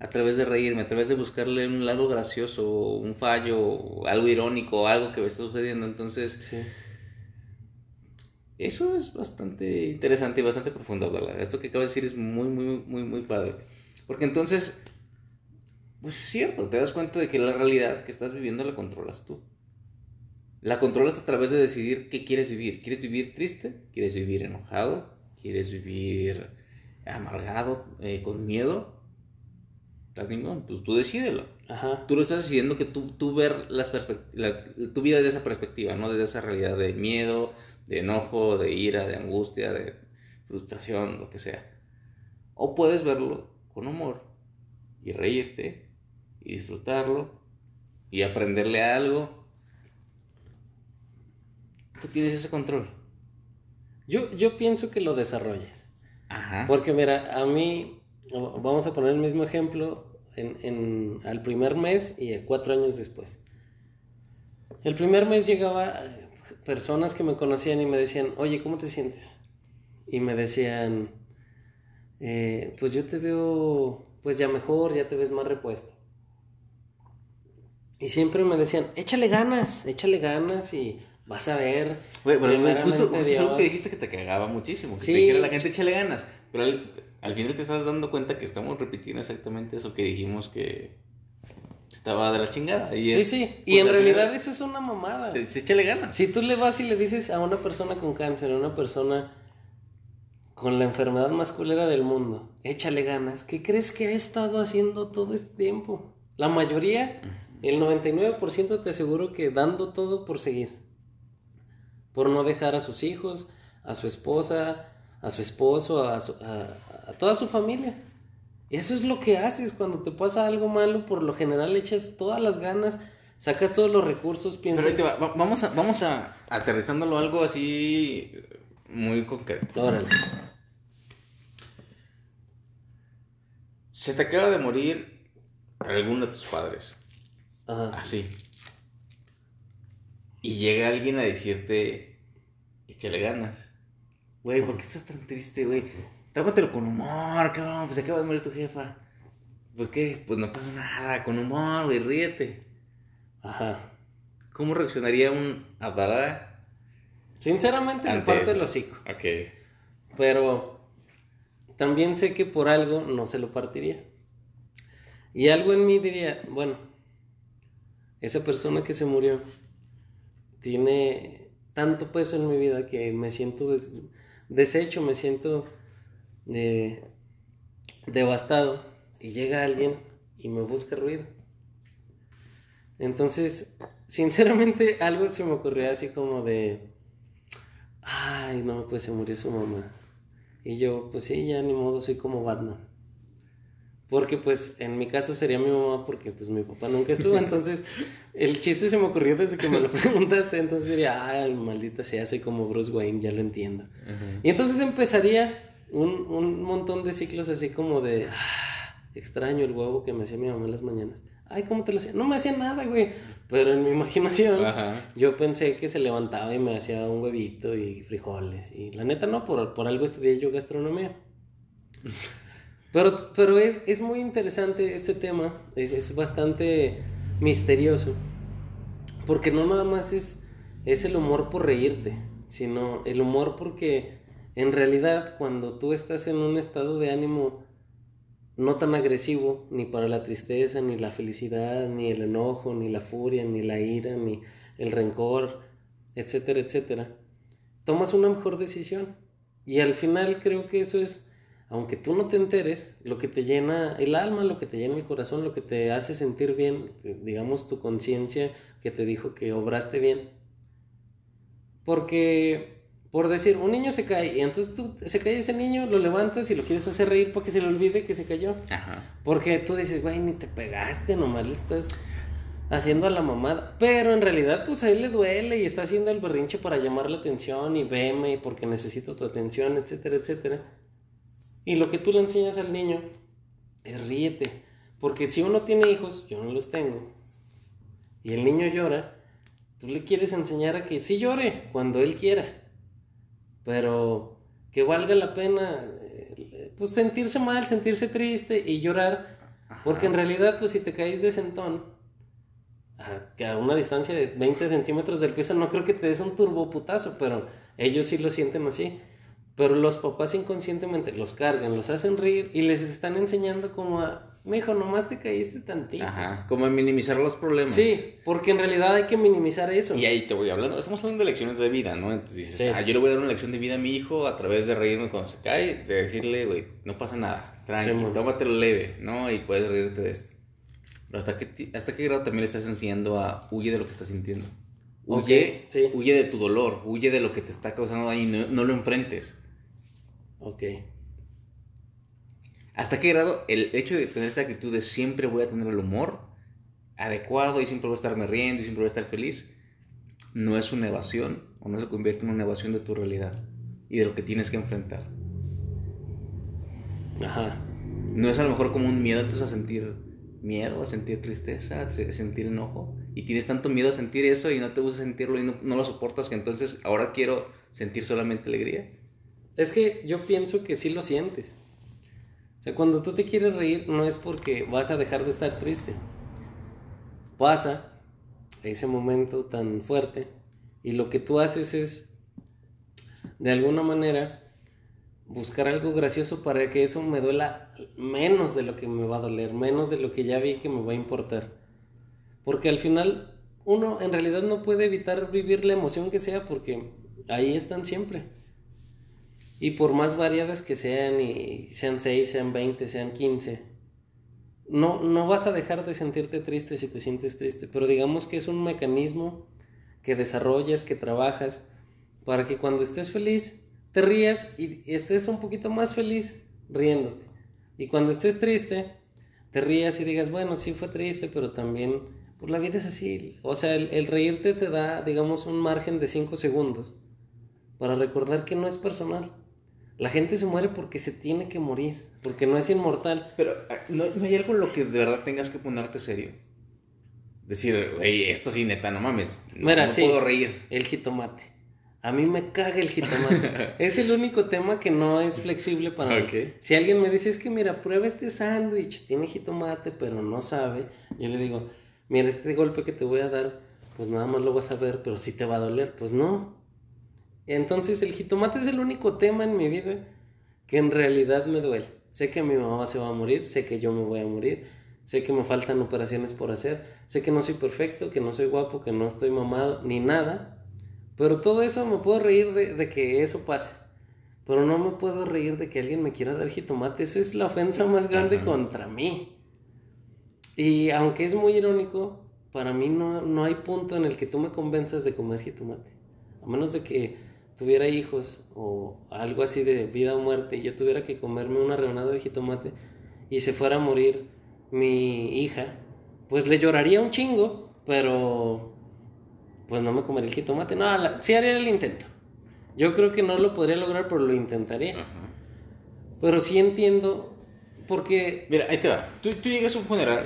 a través de reírme, a través de buscarle un lado gracioso, un fallo, algo irónico, algo que me está sucediendo. Entonces, sí eso es bastante interesante y bastante profundo, ¿verdad? Esto que acabo de decir es muy, muy, muy, muy padre. Porque entonces, pues es cierto, te das cuenta de que la realidad que estás viviendo la controlas tú. La controlas a través de decidir qué quieres vivir. ¿Quieres vivir triste? ¿Quieres vivir enojado? ¿Quieres vivir amargado, eh, con miedo? Pues tú decídelo. Ajá. Tú lo estás decidiendo que tú, tú ver las la, tu vida desde esa perspectiva, no desde esa realidad de miedo, de enojo, de ira, de angustia, de frustración, lo que sea. O puedes verlo con humor y reírte y disfrutarlo y aprenderle algo. Tú tienes ese control. Yo, yo pienso que lo desarrolles. Ajá. Porque mira, a mí, vamos a poner el mismo ejemplo en, en, al primer mes y cuatro años después. El primer mes llegaba personas que me conocían y me decían, oye, ¿cómo te sientes? Y me decían, eh, pues yo te veo pues ya mejor, ya te ves más repuesto. Y siempre me decían, échale ganas, échale ganas y vas a ver. justo, justo que dijiste que te cagaba muchísimo, que te la gente échale ganas. Pero al, al final te estás dando cuenta que estamos repitiendo exactamente eso que dijimos que, estaba de la chingada. Y sí, sí, y pues, en realidad eso es una mamada. Échale ganas. Si tú le vas y le dices a una persona con cáncer, a una persona con la enfermedad más culera del mundo, échale ganas. ¿Qué crees que ha estado haciendo todo este tiempo? La mayoría, el 99% te aseguro que dando todo por seguir. Por no dejar a sus hijos, a su esposa, a su esposo, a, a, toda su familia. Eso es lo que haces cuando te pasa algo malo, por lo general echas todas las ganas, sacas todos los recursos, piensas... Pero vamos a, vamos a aterrizándolo algo así muy concreto. Órale. Se te acaba de morir alguno de tus padres. Ajá. Así. Y llega alguien a decirte, échale ganas. Güey, ¿por qué estás tan triste, güey? Tómatelo con humor, cabrón. Pues acaba de morir tu jefa. Pues qué, pues no pasa nada. Con humor, güey, ríete. Ajá. ¿Cómo reaccionaría un Abdalá? Sinceramente, me parte el hocico. Ok. Pero también sé que por algo no se lo partiría. Y algo en mí diría, bueno, esa persona que se murió tiene tanto peso en mi vida que me siento deshecho, me siento eh, devastado y llega alguien y me busca ruido. Entonces, sinceramente, *laughs* algo se me ocurrió así como de, ay, no, pues se murió su mamá. Y yo, pues sí, ya ni modo, soy como Batman. Porque pues en mi caso sería mi mamá porque pues mi papá nunca estuvo. *laughs* Entonces el chiste se me ocurrió desde que me lo *laughs* preguntaste. Entonces diría, ay, maldita sea, soy como Bruce Wayne, ya lo entiendo. Y entonces empezaría un, un, montón de ciclos así como de, ah, extraño el huevo que me hacía mi mamá en las mañanas ay, ¿cómo te lo hacía? No me hacía nada, güey. Pero en mi *laughs* imaginación, yo pensé que se levantaba y me hacía un huevito y frijoles. Y la neta, no, por, por algo estudié yo gastronomía. *laughs* Pero, pero es, es muy interesante este tema, es, es, bastante misterioso. Porque no nada más es, es el humor por reírte, sino el humor porque en realidad cuando tú estás en un estado de ánimo no tan agresivo ni para la tristeza, ni la felicidad, ni el enojo, ni la furia, ni la ira, ni el rencor, etcétera, etcétera, tomas una mejor decisión. Y al final creo que eso es, aunque tú no te enteres, lo que te llena el alma, lo que te llena el corazón, lo que te hace sentir bien, digamos tu conciencia que te dijo que obraste bien. Porque por decir, un niño se cae y entonces tú se cae ese niño, lo levantas y lo quieres hacer reír porque se le olvide que se cayó. Ajá. Porque tú dices, güey, ni te pegaste, nomás le estás haciendo a la mamada. Pero en realidad, pues a él le duele y está haciendo el berrinche para llamar la atención y veme porque necesito tu atención, etcétera, etcétera. Y lo que tú le enseñas al niño es ríete. Porque si uno tiene hijos, yo no los tengo, y el niño llora, tú le quieres enseñar a que sí llore cuando él quiera pero que valga la pena eh, pues sentirse mal, sentirse triste y llorar, porque en realidad pues si te caes de sentón, que a una distancia de 20 centímetros del piso no creo que te des un turboputazo, pero ellos sí lo sienten así. Pero los papás inconscientemente los cargan, los hacen reír y les están enseñando como a Mijo, nomás te caíste tantito. Ajá, como a minimizar los problemas. Sí, porque en realidad hay que minimizar eso. Y ahí te voy hablando, estamos hablando de lecciones de vida, ¿no? Entonces dices, ah, yo le voy a dar una lección de vida a mi hijo a través de reírme cuando se cae, de decirle, güey, no pasa nada, tranquilo, tómatelo leve, ¿no? Y puedes reírte de esto. ¿Hasta qué, ¿Hasta qué grado también le estás enseñando a huye de lo que estás sintiendo? Huye, huye de tu dolor, huye de lo que te está causando daño y no, no lo enfrentes. Ok. ¿Hasta qué grado el hecho de tener esta actitud de siempre voy a tener el humor adecuado y siempre voy a estarme riendo y siempre voy a estar feliz, no es una evasión o no se convierte en una evasión de tu realidad y de lo que tienes que enfrentar? Ajá. No es a lo mejor como un miedo entonces a sentir miedo, a sentir tristeza, a sentir enojo. Y tienes tanto miedo a sentir eso y no te gusta sentirlo y no, no, lo soportas que entonces ahora quiero sentir solamente alegría. Es que yo pienso que sí lo sientes. O sea, cuando tú te quieres reír no es porque vas a dejar de estar triste. Pasa ese momento tan fuerte y lo que tú haces es, de alguna manera, buscar algo gracioso para que eso me duela menos de lo que me va a doler, menos de lo que ya vi que me va a importar. Porque al final uno en realidad no puede evitar vivir la emoción que sea porque ahí están siempre. Y por más variadas que sean, y sean 6, sean 20, sean 15, no, no vas a dejar de sentirte triste si te sientes triste, pero digamos que es un mecanismo que desarrollas, que trabajas, para que cuando estés feliz te rías y estés un poquito más feliz riéndote. Y cuando estés triste, te rías y digas, bueno, sí fue triste, pero también, pues la vida es así. O sea, el, el reírte te da, digamos, un margen de 5 segundos para recordar que no es personal. La gente se muere porque se tiene que morir, porque no es inmortal. Pero ah, ¿no, no hay algo en lo que de verdad tengas que ponerte serio. Decir, güey, esto sí, neta, no mames. No, Mira, no sí, puedo reír. El jitomate. A mí me caga el jitomate. *laughs* es el único tema que no es flexible para Ok. mí. Si alguien me dice, es que mira, prueba este sándwich, tiene jitomate, pero no sabe, yo le digo, mira, este golpe que te voy a dar, pues nada más lo vas a ver, pero sí te va a doler. Pues no. Entonces el jitomate es el único tema en mi vida que en realidad me duele. Sé que mi mamá se va a morir, sé que yo me voy a morir, sé que me faltan operaciones por hacer, sé que no soy perfecto, que no soy guapo, que no estoy mamado, ni nada. Pero todo eso me puedo reír de, de que eso pase. Pero no me puedo reír de que alguien me quiera dar jitomate. Eso es la ofensa más grande Ajá. contra mí. Y aunque es muy irónico, para mí no, no hay punto en el que tú me convenzas de comer jitomate. A menos de que tuviera hijos o algo así de vida o muerte y yo tuviera que comerme una rebanada de jitomate y se fuera a morir mi hija, pues le lloraría un chingo, pero pues no me comería el jitomate. No, la- sí haría el intento. Yo creo que no lo podría lograr, pero lo intentaría. Ajá. Pero sí entiendo, porque... Mira, ahí te va. Tú, tú llegas a un funeral,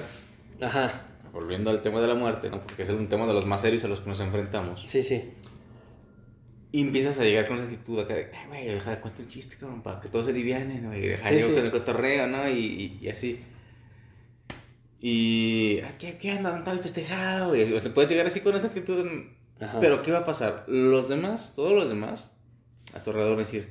Ajá, volviendo al tema de la muerte, ¿no? Porque es un tema de los más serios a los que nos enfrentamos. sí, sí. Y empiezas a llegar con una actitud acá de, "Ay, güey, deja de cuento un chiste, cabrón, para que todos se alivianen, güey. Deja Sí, yo sí. con el cotorreo, ¿no? Y, y, y así. Y, "Ah, ¿qué, qué anda? ¿Dónde está el festejado? güey? O sea, puedes llegar así con esa actitud. Ajá. Pero, ¿qué va a pasar? Los demás, todos los demás, a tu alrededor decir,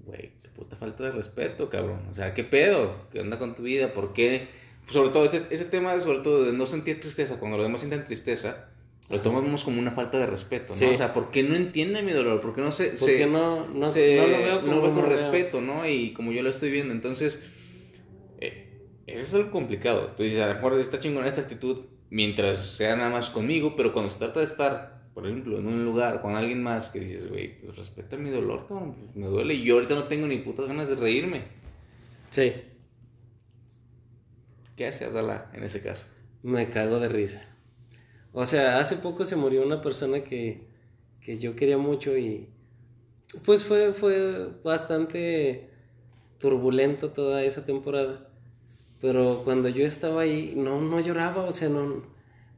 güey, qué puta falta de respeto, cabrón. O sea, ¿qué pedo? ¿Qué onda con tu vida? ¿Por qué? Sobre todo, ese, ese tema, sobre todo, de no sentir tristeza, cuando los demás sienten tristeza, lo tomamos como una falta de respeto, ¿no? Sí. O sea, ¿por qué no entiende mi dolor? ¿Por qué no se... Porque se- no, no, se- no lo veo como no veo con veo. respeto, ¿no? Y como yo lo estoy viendo, entonces, eh, eso es algo complicado. Tú dices, a lo mejor está chingona esta actitud mientras sea nada más conmigo, pero cuando se trata de estar, por ejemplo, en un lugar con alguien más que dices, güey, pues respeta mi dolor, cabrón, pues, me duele y yo ahorita no tengo ni putas ganas de reírme. Sí, ¿Qué hace Adala en ese caso? me cago de risa. O sea, hace poco se murió una persona que, que yo quería mucho y pues fue, fue bastante turbulento toda esa temporada. Pero cuando yo estaba ahí, no, no lloraba, o sea, no,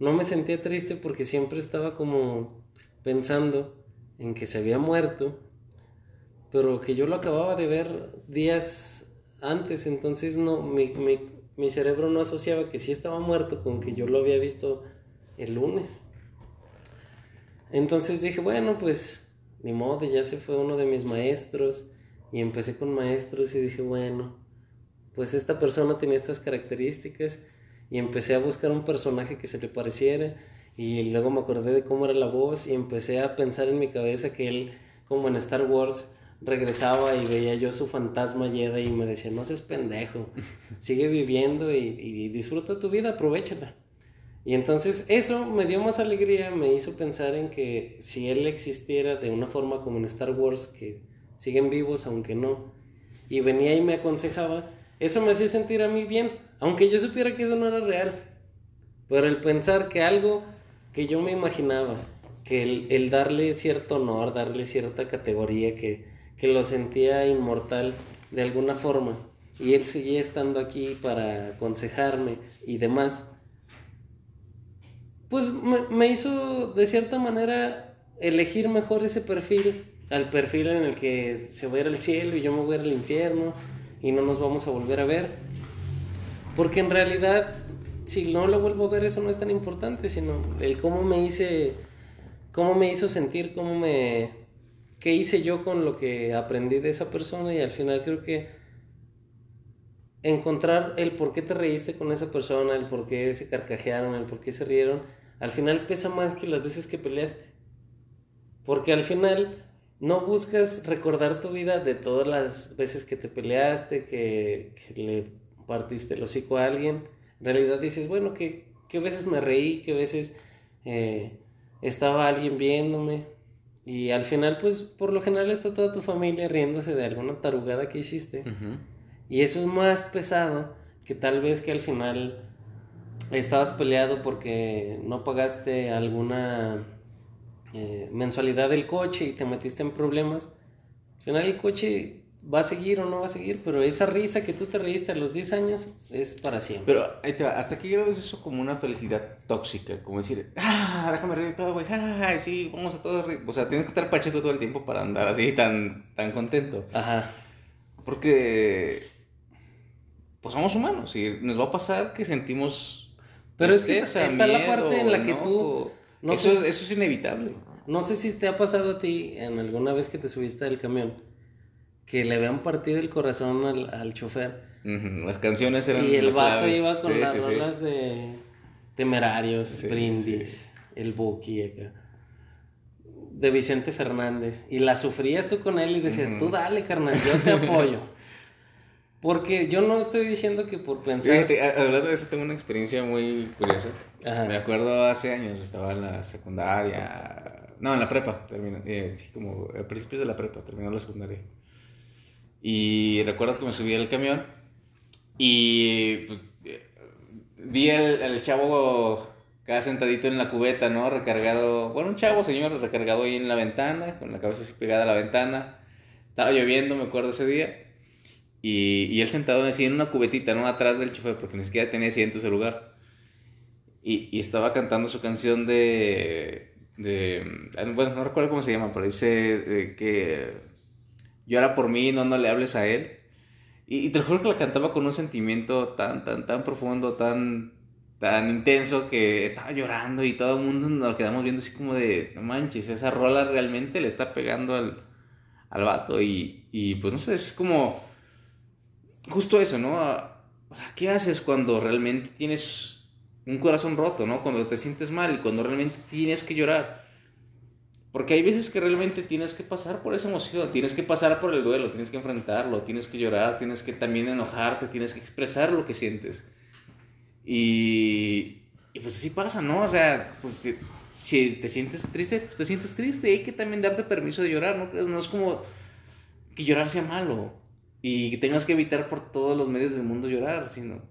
no me sentía triste porque siempre estaba como pensando en que se había muerto, pero que yo lo acababa de ver días antes, entonces no, mi, mi, mi cerebro no asociaba que sí estaba muerto con que yo lo había visto el lunes. Entonces dije, bueno, pues ni modo, ya se fue uno de mis maestros y empecé con maestros y dije, bueno, pues esta persona tenía estas características y empecé a buscar un personaje que se le pareciera y luego me acordé de cómo era la voz y empecé a pensar en mi cabeza que él, como en Star Wars, regresaba y veía yo su fantasma Jedi y me decía, no seas pendejo, sigue viviendo y, y disfruta tu vida, aprovechala. Y entonces eso me dio más alegría, me hizo pensar en que si él existiera de una forma como en Star Wars, que siguen vivos aunque no, y venía y me aconsejaba, eso me hacía sentir a mí bien, aunque yo supiera que eso no era real. Pero el pensar que algo que yo me imaginaba, que el, el darle cierto honor, darle cierta categoría, que, que lo sentía inmortal de alguna forma, y él seguía estando aquí para aconsejarme y demás, pues me, me hizo de cierta manera elegir mejor ese perfil al perfil en el que se va a ir al cielo y yo me voy a al infierno y no nos vamos a volver a ver. Porque en realidad, si no lo vuelvo a ver, eso no es tan importante, sino el cómo me hice, cómo me hizo sentir, cómo me, qué hice yo con lo que aprendí de esa persona y al final creo que encontrar el por qué te reíste con esa persona, el por qué se carcajearon, el por qué se rieron, al final pesa más que las veces que peleaste. Porque al final no buscas recordar tu vida de todas las veces que te peleaste, que, le partiste el hocico a alguien. En realidad dices, bueno, que, que veces me reí, que veces eh, estaba alguien viéndome. Y al final, pues, por lo general está toda tu familia riéndose de alguna tarugada que hiciste. Y eso es más pesado que tal vez que al final estabas peleado porque no pagaste alguna eh, mensualidad del coche y te metiste en problemas. Al final el coche va a seguir o no va a seguir, pero esa risa que tú te reíste a los 10 años es para siempre. Pero ahí te va, ¿hasta qué grado es eso como una felicidad tóxica? Como decir, ah, déjame reír todo, güey, ah, sí, vamos a todos reír. O sea, tienes que estar pacheco todo el tiempo para andar así tan, tan contento. Ajá. Porque, pues somos humanos y nos va a pasar que sentimos. Pero es que está la parte en la que tú. No eso, es, eso es inevitable. No sé si te ha pasado a ti en alguna vez que te subiste del camión que le habían partido el corazón al, al chofer. Las canciones eran. Y el vato iba con las rolas de Temerarios, Brindis, El Buki acá. De Vicente Fernández. Y la sufrías tú con él y decías, tú dale, carnal, yo te apoyo. *laughs* Porque yo no estoy diciendo que por pensar. Fíjate, hablando de eso, tengo una experiencia muy curiosa. Me acuerdo hace años, estaba en la secundaria. No, en la prepa, terminé, eh, sí, como a principios de la prepa, terminó la secundaria. Y recuerdo que me subí al camión y pues, vi al, chavo cada sentadito en la cubeta, ¿no? Recargado, bueno, un chavo, señor, recargado ahí en la ventana, con la cabeza así pegada a la ventana. Estaba lloviendo, me acuerdo ese día. Y, y él sentado así en una cubetita, ¿no? Atrás del chofer, porque ni siquiera tenía asiento ese lugar. Y, y, estaba cantando su canción de, de, Bueno, no recuerdo cómo se llama, pero dice que llora por mí, no, no le hables a él. Y, te juro que la cantaba con un sentimiento tan, tan, tan profundo, tan, tan intenso que estaba llorando y todo el mundo nos quedamos viendo así como de, no manches, esa rola realmente le está pegando al, al vato y, y pues no sé, es como justo eso, ¿no? O sea, ¿qué haces cuando realmente tienes un corazón roto, ¿no? Cuando te sientes mal y cuando realmente tienes que llorar. Porque hay veces que realmente tienes que pasar por esa emoción, tienes que pasar por el duelo, tienes que enfrentarlo, tienes que llorar, tienes que también enojarte, tienes que expresar lo que sientes. Y, y pues así pasa, ¿no? O sea, pues si, te sientes triste, pues te sientes triste, hay que también darte permiso de llorar, ¿no? No es como que llorar sea malo y tengas que evitar por todos los medios del mundo llorar, sino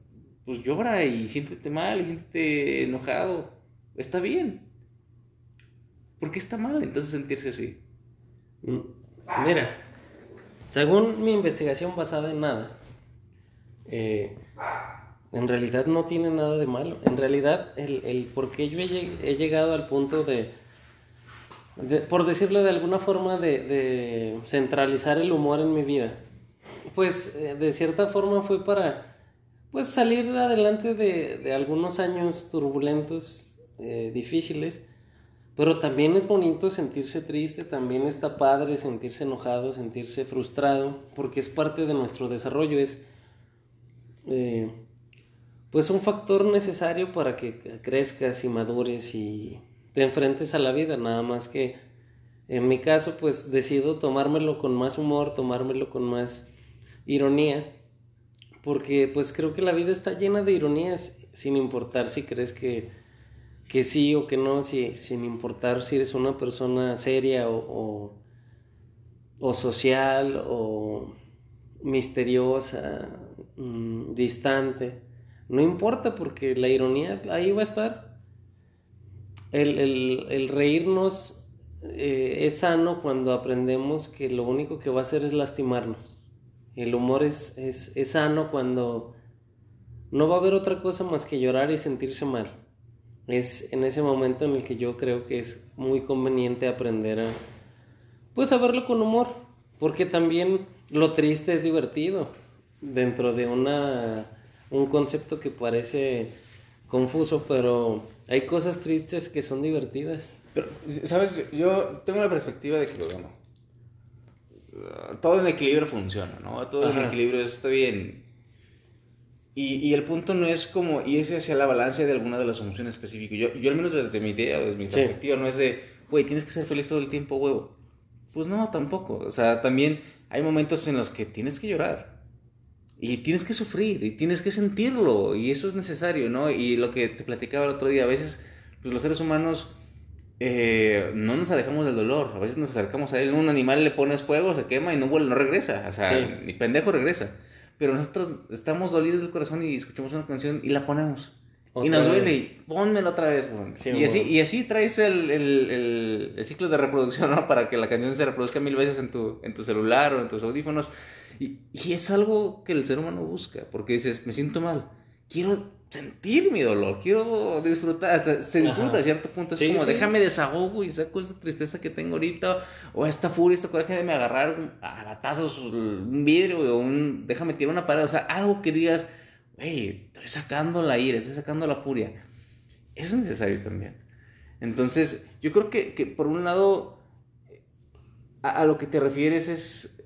pues llora y siéntete mal y siéntete enojado, está bien. ¿Por qué está mal entonces sentirse así? Mm, mira, según mi investigación basada en nada, eh, en realidad no tiene nada de malo. En realidad, el, el por qué yo he, llegado al punto de, por decirlo de alguna forma, de, centralizar el humor en mi vida, pues eh, de cierta forma fue para pues salir adelante de, algunos años turbulentos, eh, difíciles pero también es bonito sentirse triste, también está padre sentirse enojado, sentirse frustrado, porque es parte de nuestro desarrollo, es eh, pues un factor necesario para que crezcas y madures y te enfrentes a la vida, nada más que en mi caso pues decido tomármelo con más humor, tomármelo con más ironía, porque pues creo que la vida está llena de ironías, sin importar si crees que que sí o que no, si, sin importar si eres una persona seria o, o, social o misteriosa, mm, distante. No importa porque la ironía ahí va a estar. El, reírnos eh, es sano cuando aprendemos que lo único que va a hacer es lastimarnos. El humor es, es, es sano cuando no va a haber otra cosa más que llorar y sentirse mal. Es en ese momento en el que yo creo que es muy conveniente aprender a pues a verlo con humor, porque también lo triste es divertido dentro de una un concepto que parece confuso, pero hay cosas tristes que son divertidas. Pero sabes, yo tengo la perspectiva de que bueno, todo en equilibrio funciona, ¿no? Todo en equilibrio está bien y, y, el punto no es como irse hacia la balanza de alguna de las emociones específicas. Yo, yo al menos desde mi idea, desde mi perspectiva, no es de, güey, tienes que ser feliz todo el tiempo, huevo. Pues no, tampoco. O sea, también hay momentos en los que tienes que llorar. Y tienes que sufrir, y tienes que sentirlo, y eso es necesario, ¿no? Y lo que te platicaba el otro día, a veces pues, los seres humanos eh, no nos alejamos del dolor, a veces nos acercamos a él, un animal le pones fuego, se quema y no vuelve, no regresa, o sea, ni pendejo regresa. Pero nosotros estamos dolidos del corazón y escuchamos una canción y la ponemos. y nos duele y pónmelo otra vez, y, así, y así traes el, el, el, ciclo de reproducción, ¿no? Para que la canción se reproduzca mil veces en tu, en tu celular o en tus audífonos. Y, y es algo que el ser humano busca, porque dices, me siento mal, quiero sentir mi dolor, quiero disfrutar, hasta se disfruta a cierto punto, es como déjame desahogo y saco esa tristeza que tengo ahorita, o esta furia, esta coraje de me agarrar a batazos un vidrio, o un, déjame tirar una pared, o sea, algo que digas, hey, estoy sacando la ira, estoy sacando la furia. Eso es necesario también. Entonces, yo creo que, que por un lado, a, a lo que te refieres es,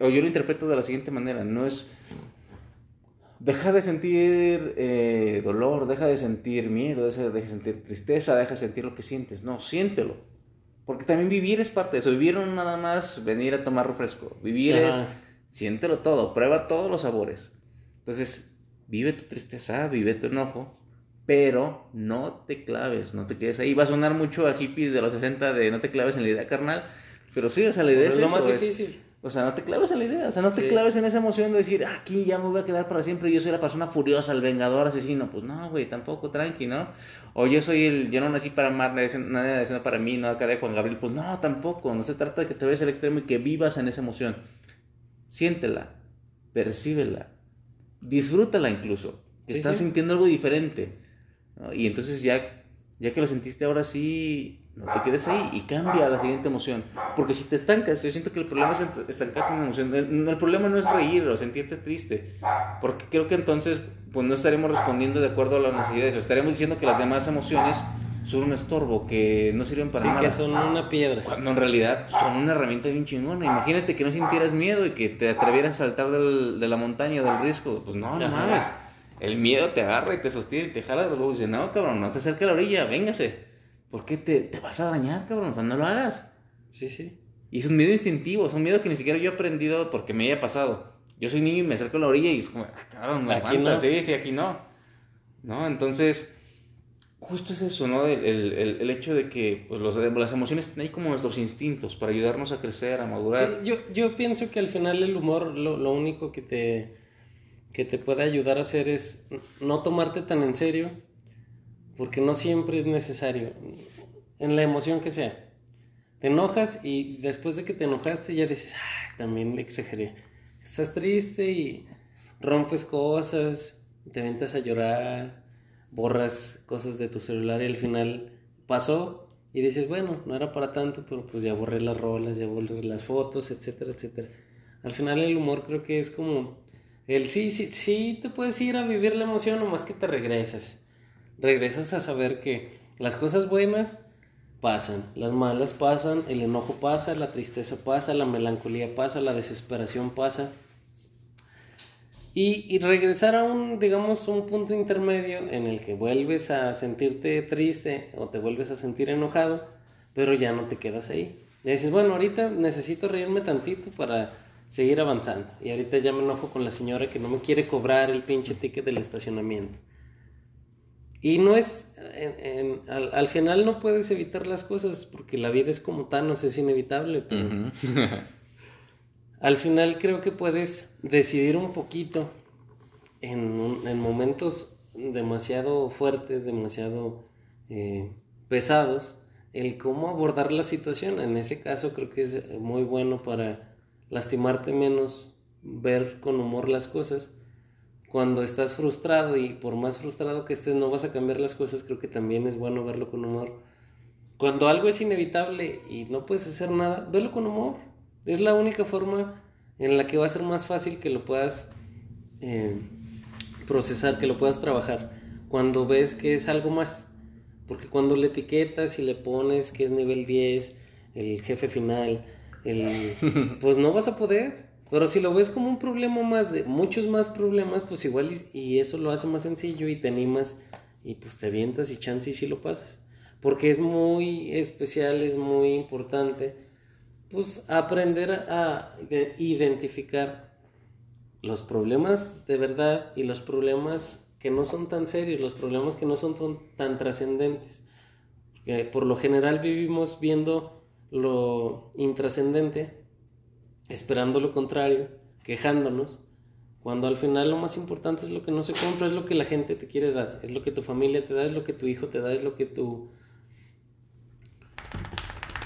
o yo lo interpreto de la siguiente manera, no es deja de sentir eh, dolor, deja de sentir miedo, deja de sentir tristeza, deja de sentir lo que sientes. No, siéntelo. Porque también vivir es parte de eso. Vivir no nada más venir a tomar refresco. Vivir es siéntelo todo, prueba todos los sabores. Entonces, vive tu tristeza, vive tu enojo, pero no te claves, no te quedes ahí. Va a sonar mucho a hippies de los 60 de no te claves en la idea carnal, pero sí, o sea, la idea es, lo más difícil. O sea, no te claves en la idea, o sea, no te claves en esa emoción de decir, ah, aquí ya me voy a quedar para siempre, yo soy la persona furiosa, el vengador, asesino. Pues no, güey, tampoco, tranqui, ¿no? O yo soy el, yo no nací para amar, nadie nació para mí, no acá de Juan Gabriel. Pues no, tampoco, no se trata de que te vayas al extremo y que vivas en esa emoción. Siéntela, percíbela, disfrútala incluso. Estás sintiendo algo diferente. Y entonces ya, ya que lo sentiste ahora sí, no te quedes ahí y cambia a la siguiente emoción. Porque si te estancas, yo siento que el problema es estancar con una emoción. El, problema no es reír o sentirte triste. Porque creo que entonces pues no estaremos respondiendo de acuerdo a las necesidades. estaremos diciendo que las demás emociones son un estorbo, que no sirven para nada. que son una piedra. Cuando en realidad son una herramienta bien chingona. Imagínate que no sintieras miedo y que te atrevieras a saltar del, de la montaña, del risco. Pues no, no mames. El miedo te agarra y te sostiene y te jala los huevos y dice, no, cabrón, no se acerque a la orilla, véngase. ¿Por qué te, te vas a dañar, cabrón? O sea, no lo hagas. Sí, sí. Y es un miedo instintivo, es un miedo que ni siquiera yo he aprendido porque me haya pasado. Yo soy niño y me acerco a la orilla y es como, ah, cabrón, me aquí no. sí, sí, aquí no. ¿No? Entonces, justo es eso, ¿no? El, el, el hecho de que pues, los, las emociones están ahí como nuestros instintos para ayudarnos a crecer, a madurar. Sí, yo, yo pienso que al final el humor lo, lo único que te, que te puede ayudar a hacer es no tomarte tan en serio porque no siempre es necesario, en la emoción que sea. Te enojas y después de que te enojaste ya dices, ay, también exageré. Estás triste y rompes cosas, te ventas a llorar, borras cosas de tu celular y al final pasó y dices, bueno, no era para tanto, pero pues ya borré las rolas, ya borré las fotos, etcétera, etcétera. Al final el humor creo que es como el sí, sí, sí, te puedes ir a vivir la emoción, nomás que te regresas regresas a saber que las cosas buenas pasan, las malas pasan, el enojo pasa, la tristeza pasa, la melancolía pasa, la desesperación pasa. Y, regresar a un, digamos, un punto intermedio en el que vuelves a sentirte triste o te vuelves a sentir enojado, pero ya no te quedas ahí. Y dices, bueno, ahorita necesito reírme tantito para seguir avanzando. Y ahorita ya me enojo con la señora que no me quiere cobrar el pinche ticket del estacionamiento. Y no es, al, final no puedes evitar las cosas porque la vida es como Thanos, es inevitable. Pero *laughs* al final creo que puedes decidir un poquito en, en momentos demasiado fuertes, demasiado eh, pesados, el cómo abordar la situación. En ese caso creo que es muy bueno para lastimarte menos, ver con humor las cosas cuando estás frustrado y por más frustrado que estés no vas a cambiar las cosas, creo que también es bueno verlo con humor. Cuando algo es inevitable y no puedes hacer nada, velo con humor. Es la única forma en la que va a ser más fácil que lo puedas eh, procesar, que lo puedas trabajar. Cuando ves que es algo más. Porque cuando le etiquetas y le pones que es nivel 10, el jefe final, el, *laughs* pues no vas a poder. Pero si lo ves como un problema más de muchos más problemas, pues igual y, eso lo hace más sencillo y te animas y pues te avientas y chance y si lo pasas. Porque es muy especial, es muy importante pues aprender a identificar los problemas de verdad y los problemas que no son tan serios, los problemas que no son tan, trascendentes. por lo general vivimos viendo lo intrascendente, esperando lo contrario, quejándonos, cuando al final lo más importante es lo que no se compra, es lo que la gente te quiere dar, es lo que tu familia te da, es lo que tu hijo te da, es lo que tu,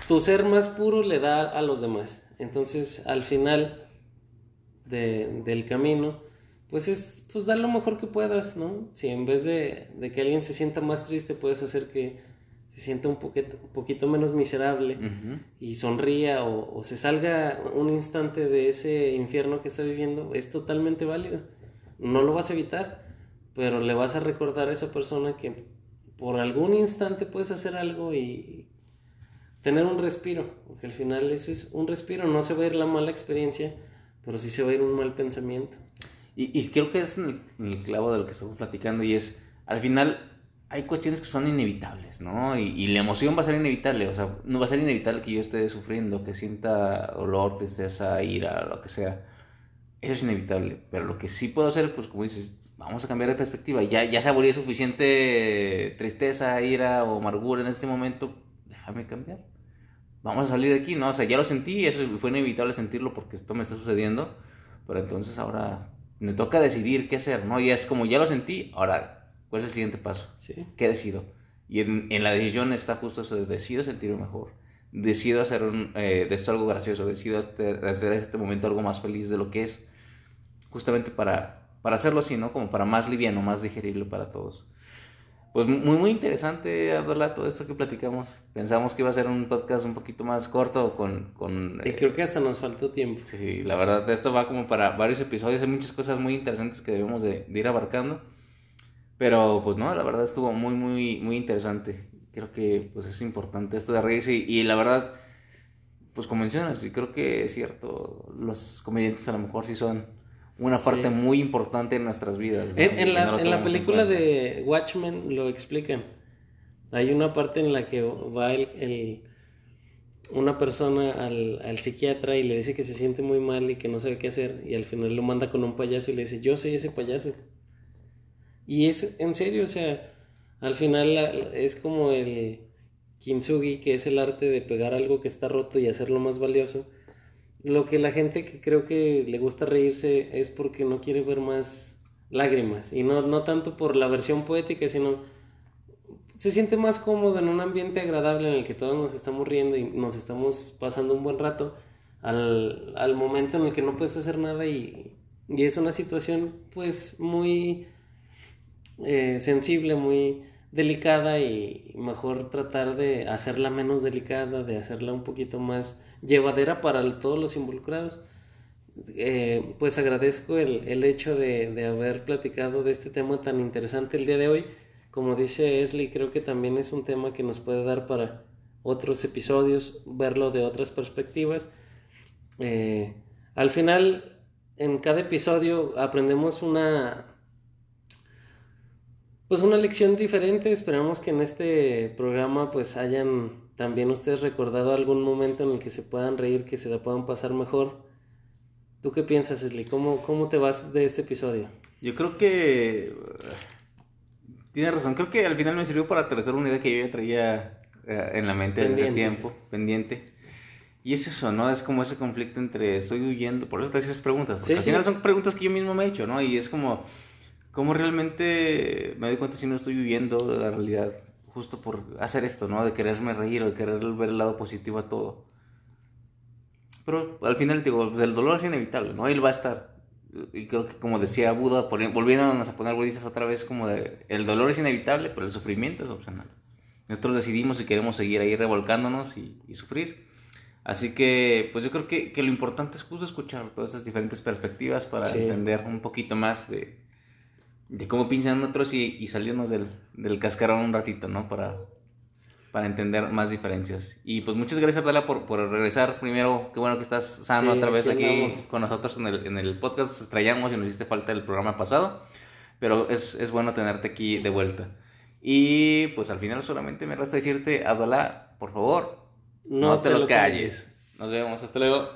tu ser más puro le da a los demás. Entonces, al final del camino, pues es pues dar lo mejor que puedas, ¿no? Si en vez de, que alguien se sienta más triste, puedes hacer que se sienta un poquito, un poquito menos miserable y sonría o, se salga un instante de ese infierno que está viviendo, es totalmente válido. No lo vas a evitar, pero le vas a recordar a esa persona que por algún instante puedes hacer algo y tener un respiro, porque al final eso es un respiro, no se va a ir la mala experiencia, pero sí se va a ir un mal pensamiento. Y, creo que es el, el, clavo de lo que estamos platicando y es, al final hay cuestiones que son inevitables, ¿no? Y, la emoción va a ser inevitable, o sea, no va a ser inevitable que yo esté sufriendo, que sienta dolor, tristeza, ira, lo que sea. Eso es inevitable, pero lo que sí puedo hacer, pues como dices, vamos a cambiar de perspectiva. Ya, ya saboreé suficiente tristeza, ira o amargura en este momento, déjame cambiar. Vamos a salir de aquí, ¿no? O sea, ya lo sentí, eso fue inevitable sentirlo porque esto me está sucediendo, pero entonces ahora me toca decidir qué hacer, ¿no? Y es como ya lo sentí, ahora, ¿cuál es el siguiente paso? Sí. ¿Qué decido? Y en, la decisión está justo eso de decido sentirme mejor, decido hacer eh, de esto algo gracioso, decido hacer de este momento algo más feliz de lo que es, justamente para, para hacerlo así, ¿no? Como para más liviano, más digerible para todos. Pues muy, muy interesante, hablar todo esto que platicamos. Pensamos que iba a ser un podcast un poquito más corto con... con y creo que hasta nos faltó tiempo. Sí, la verdad, esto va como para varios episodios. Hay muchas cosas muy interesantes que debemos de, ir abarcando. Pero pues no, la verdad estuvo muy, muy, muy interesante. Creo que pues es importante esto de reírse y, y la verdad, pues como mencionas, y creo que es cierto, los comediantes a lo mejor sí son una parte muy importante en nuestras vidas. En, la, en la, película de Watchmen lo explican. Hay una parte en la que va el, una persona al, al, psiquiatra y le dice que se siente muy mal y que no sabe qué hacer y al final lo manda con un payaso y le dice, yo soy ese payaso. Y es en serio, o sea, al final es como el kintsugi, que es el arte de pegar algo que está roto y hacerlo más valioso lo que la gente que creo que le gusta reírse es porque no quiere ver más lágrimas. Y no, no tanto por la versión poética, sino se siente más cómodo en un ambiente agradable en el que todos nos estamos riendo y nos estamos pasando un buen rato al, al momento en el que no puedes hacer nada y, y es una situación pues muy eh, sensible, muy delicada y mejor tratar de hacerla menos delicada, de hacerla un poquito más llevadera para todos los involucrados. Eh, pues agradezco el, el hecho de, de, haber platicado de este tema tan interesante el día de hoy. Como dice Esli, creo que también es un tema que nos puede dar para otros episodios, verlo de otras perspectivas. Eh, al final, en cada episodio aprendemos una, pues una lección diferente. Esperamos que en este programa pues hayan también ustedes recordado algún momento en el que se puedan reír, que se la puedan pasar mejor. ¿Tú qué piensas, Esli? ¿Cómo, ¿Cómo te vas de este episodio? Yo creo que... Tienes razón, creo que al final me sirvió para aterrizar una idea que yo ya traía eh, en la mente desde hace tiempo, pendiente. Y es eso, ¿no? Es como ese conflicto entre estoy huyendo, por eso te hacía esas preguntas. al final son preguntas que yo mismo me he hecho, ¿no? Y es como, ¿cómo realmente me doy cuenta si no estoy de la realidad? justo por hacer esto, ¿no? De quererme reír o de querer ver el lado positivo a todo. Pero al final, digo, el dolor es inevitable, ¿no? Él va a estar. Y creo que, como decía Buda, volviéndonos a poner budistas otra vez, como de, el dolor es inevitable, pero el sufrimiento es opcional. Nosotros decidimos si queremos seguir ahí revolcándonos y, sufrir. Así que, pues yo creo que, que, lo importante es justo escuchar todas estas diferentes perspectivas para entender un poquito más de, de cómo piensan otros y, salirnos del, del, cascarón un ratito, ¿no? Para, para entender más diferencias. Y pues muchas gracias, Bela, por, por regresar. Primero, qué bueno que estás sano otra vez aquí, con nosotros en el, en el podcast. Te extrañamos y nos hiciste falta el programa pasado, pero es, es bueno tenerte aquí de vuelta. Y pues al final solamente me resta decirte, Adolá, por favor, no, te, lo calles. Nos vemos, hasta luego.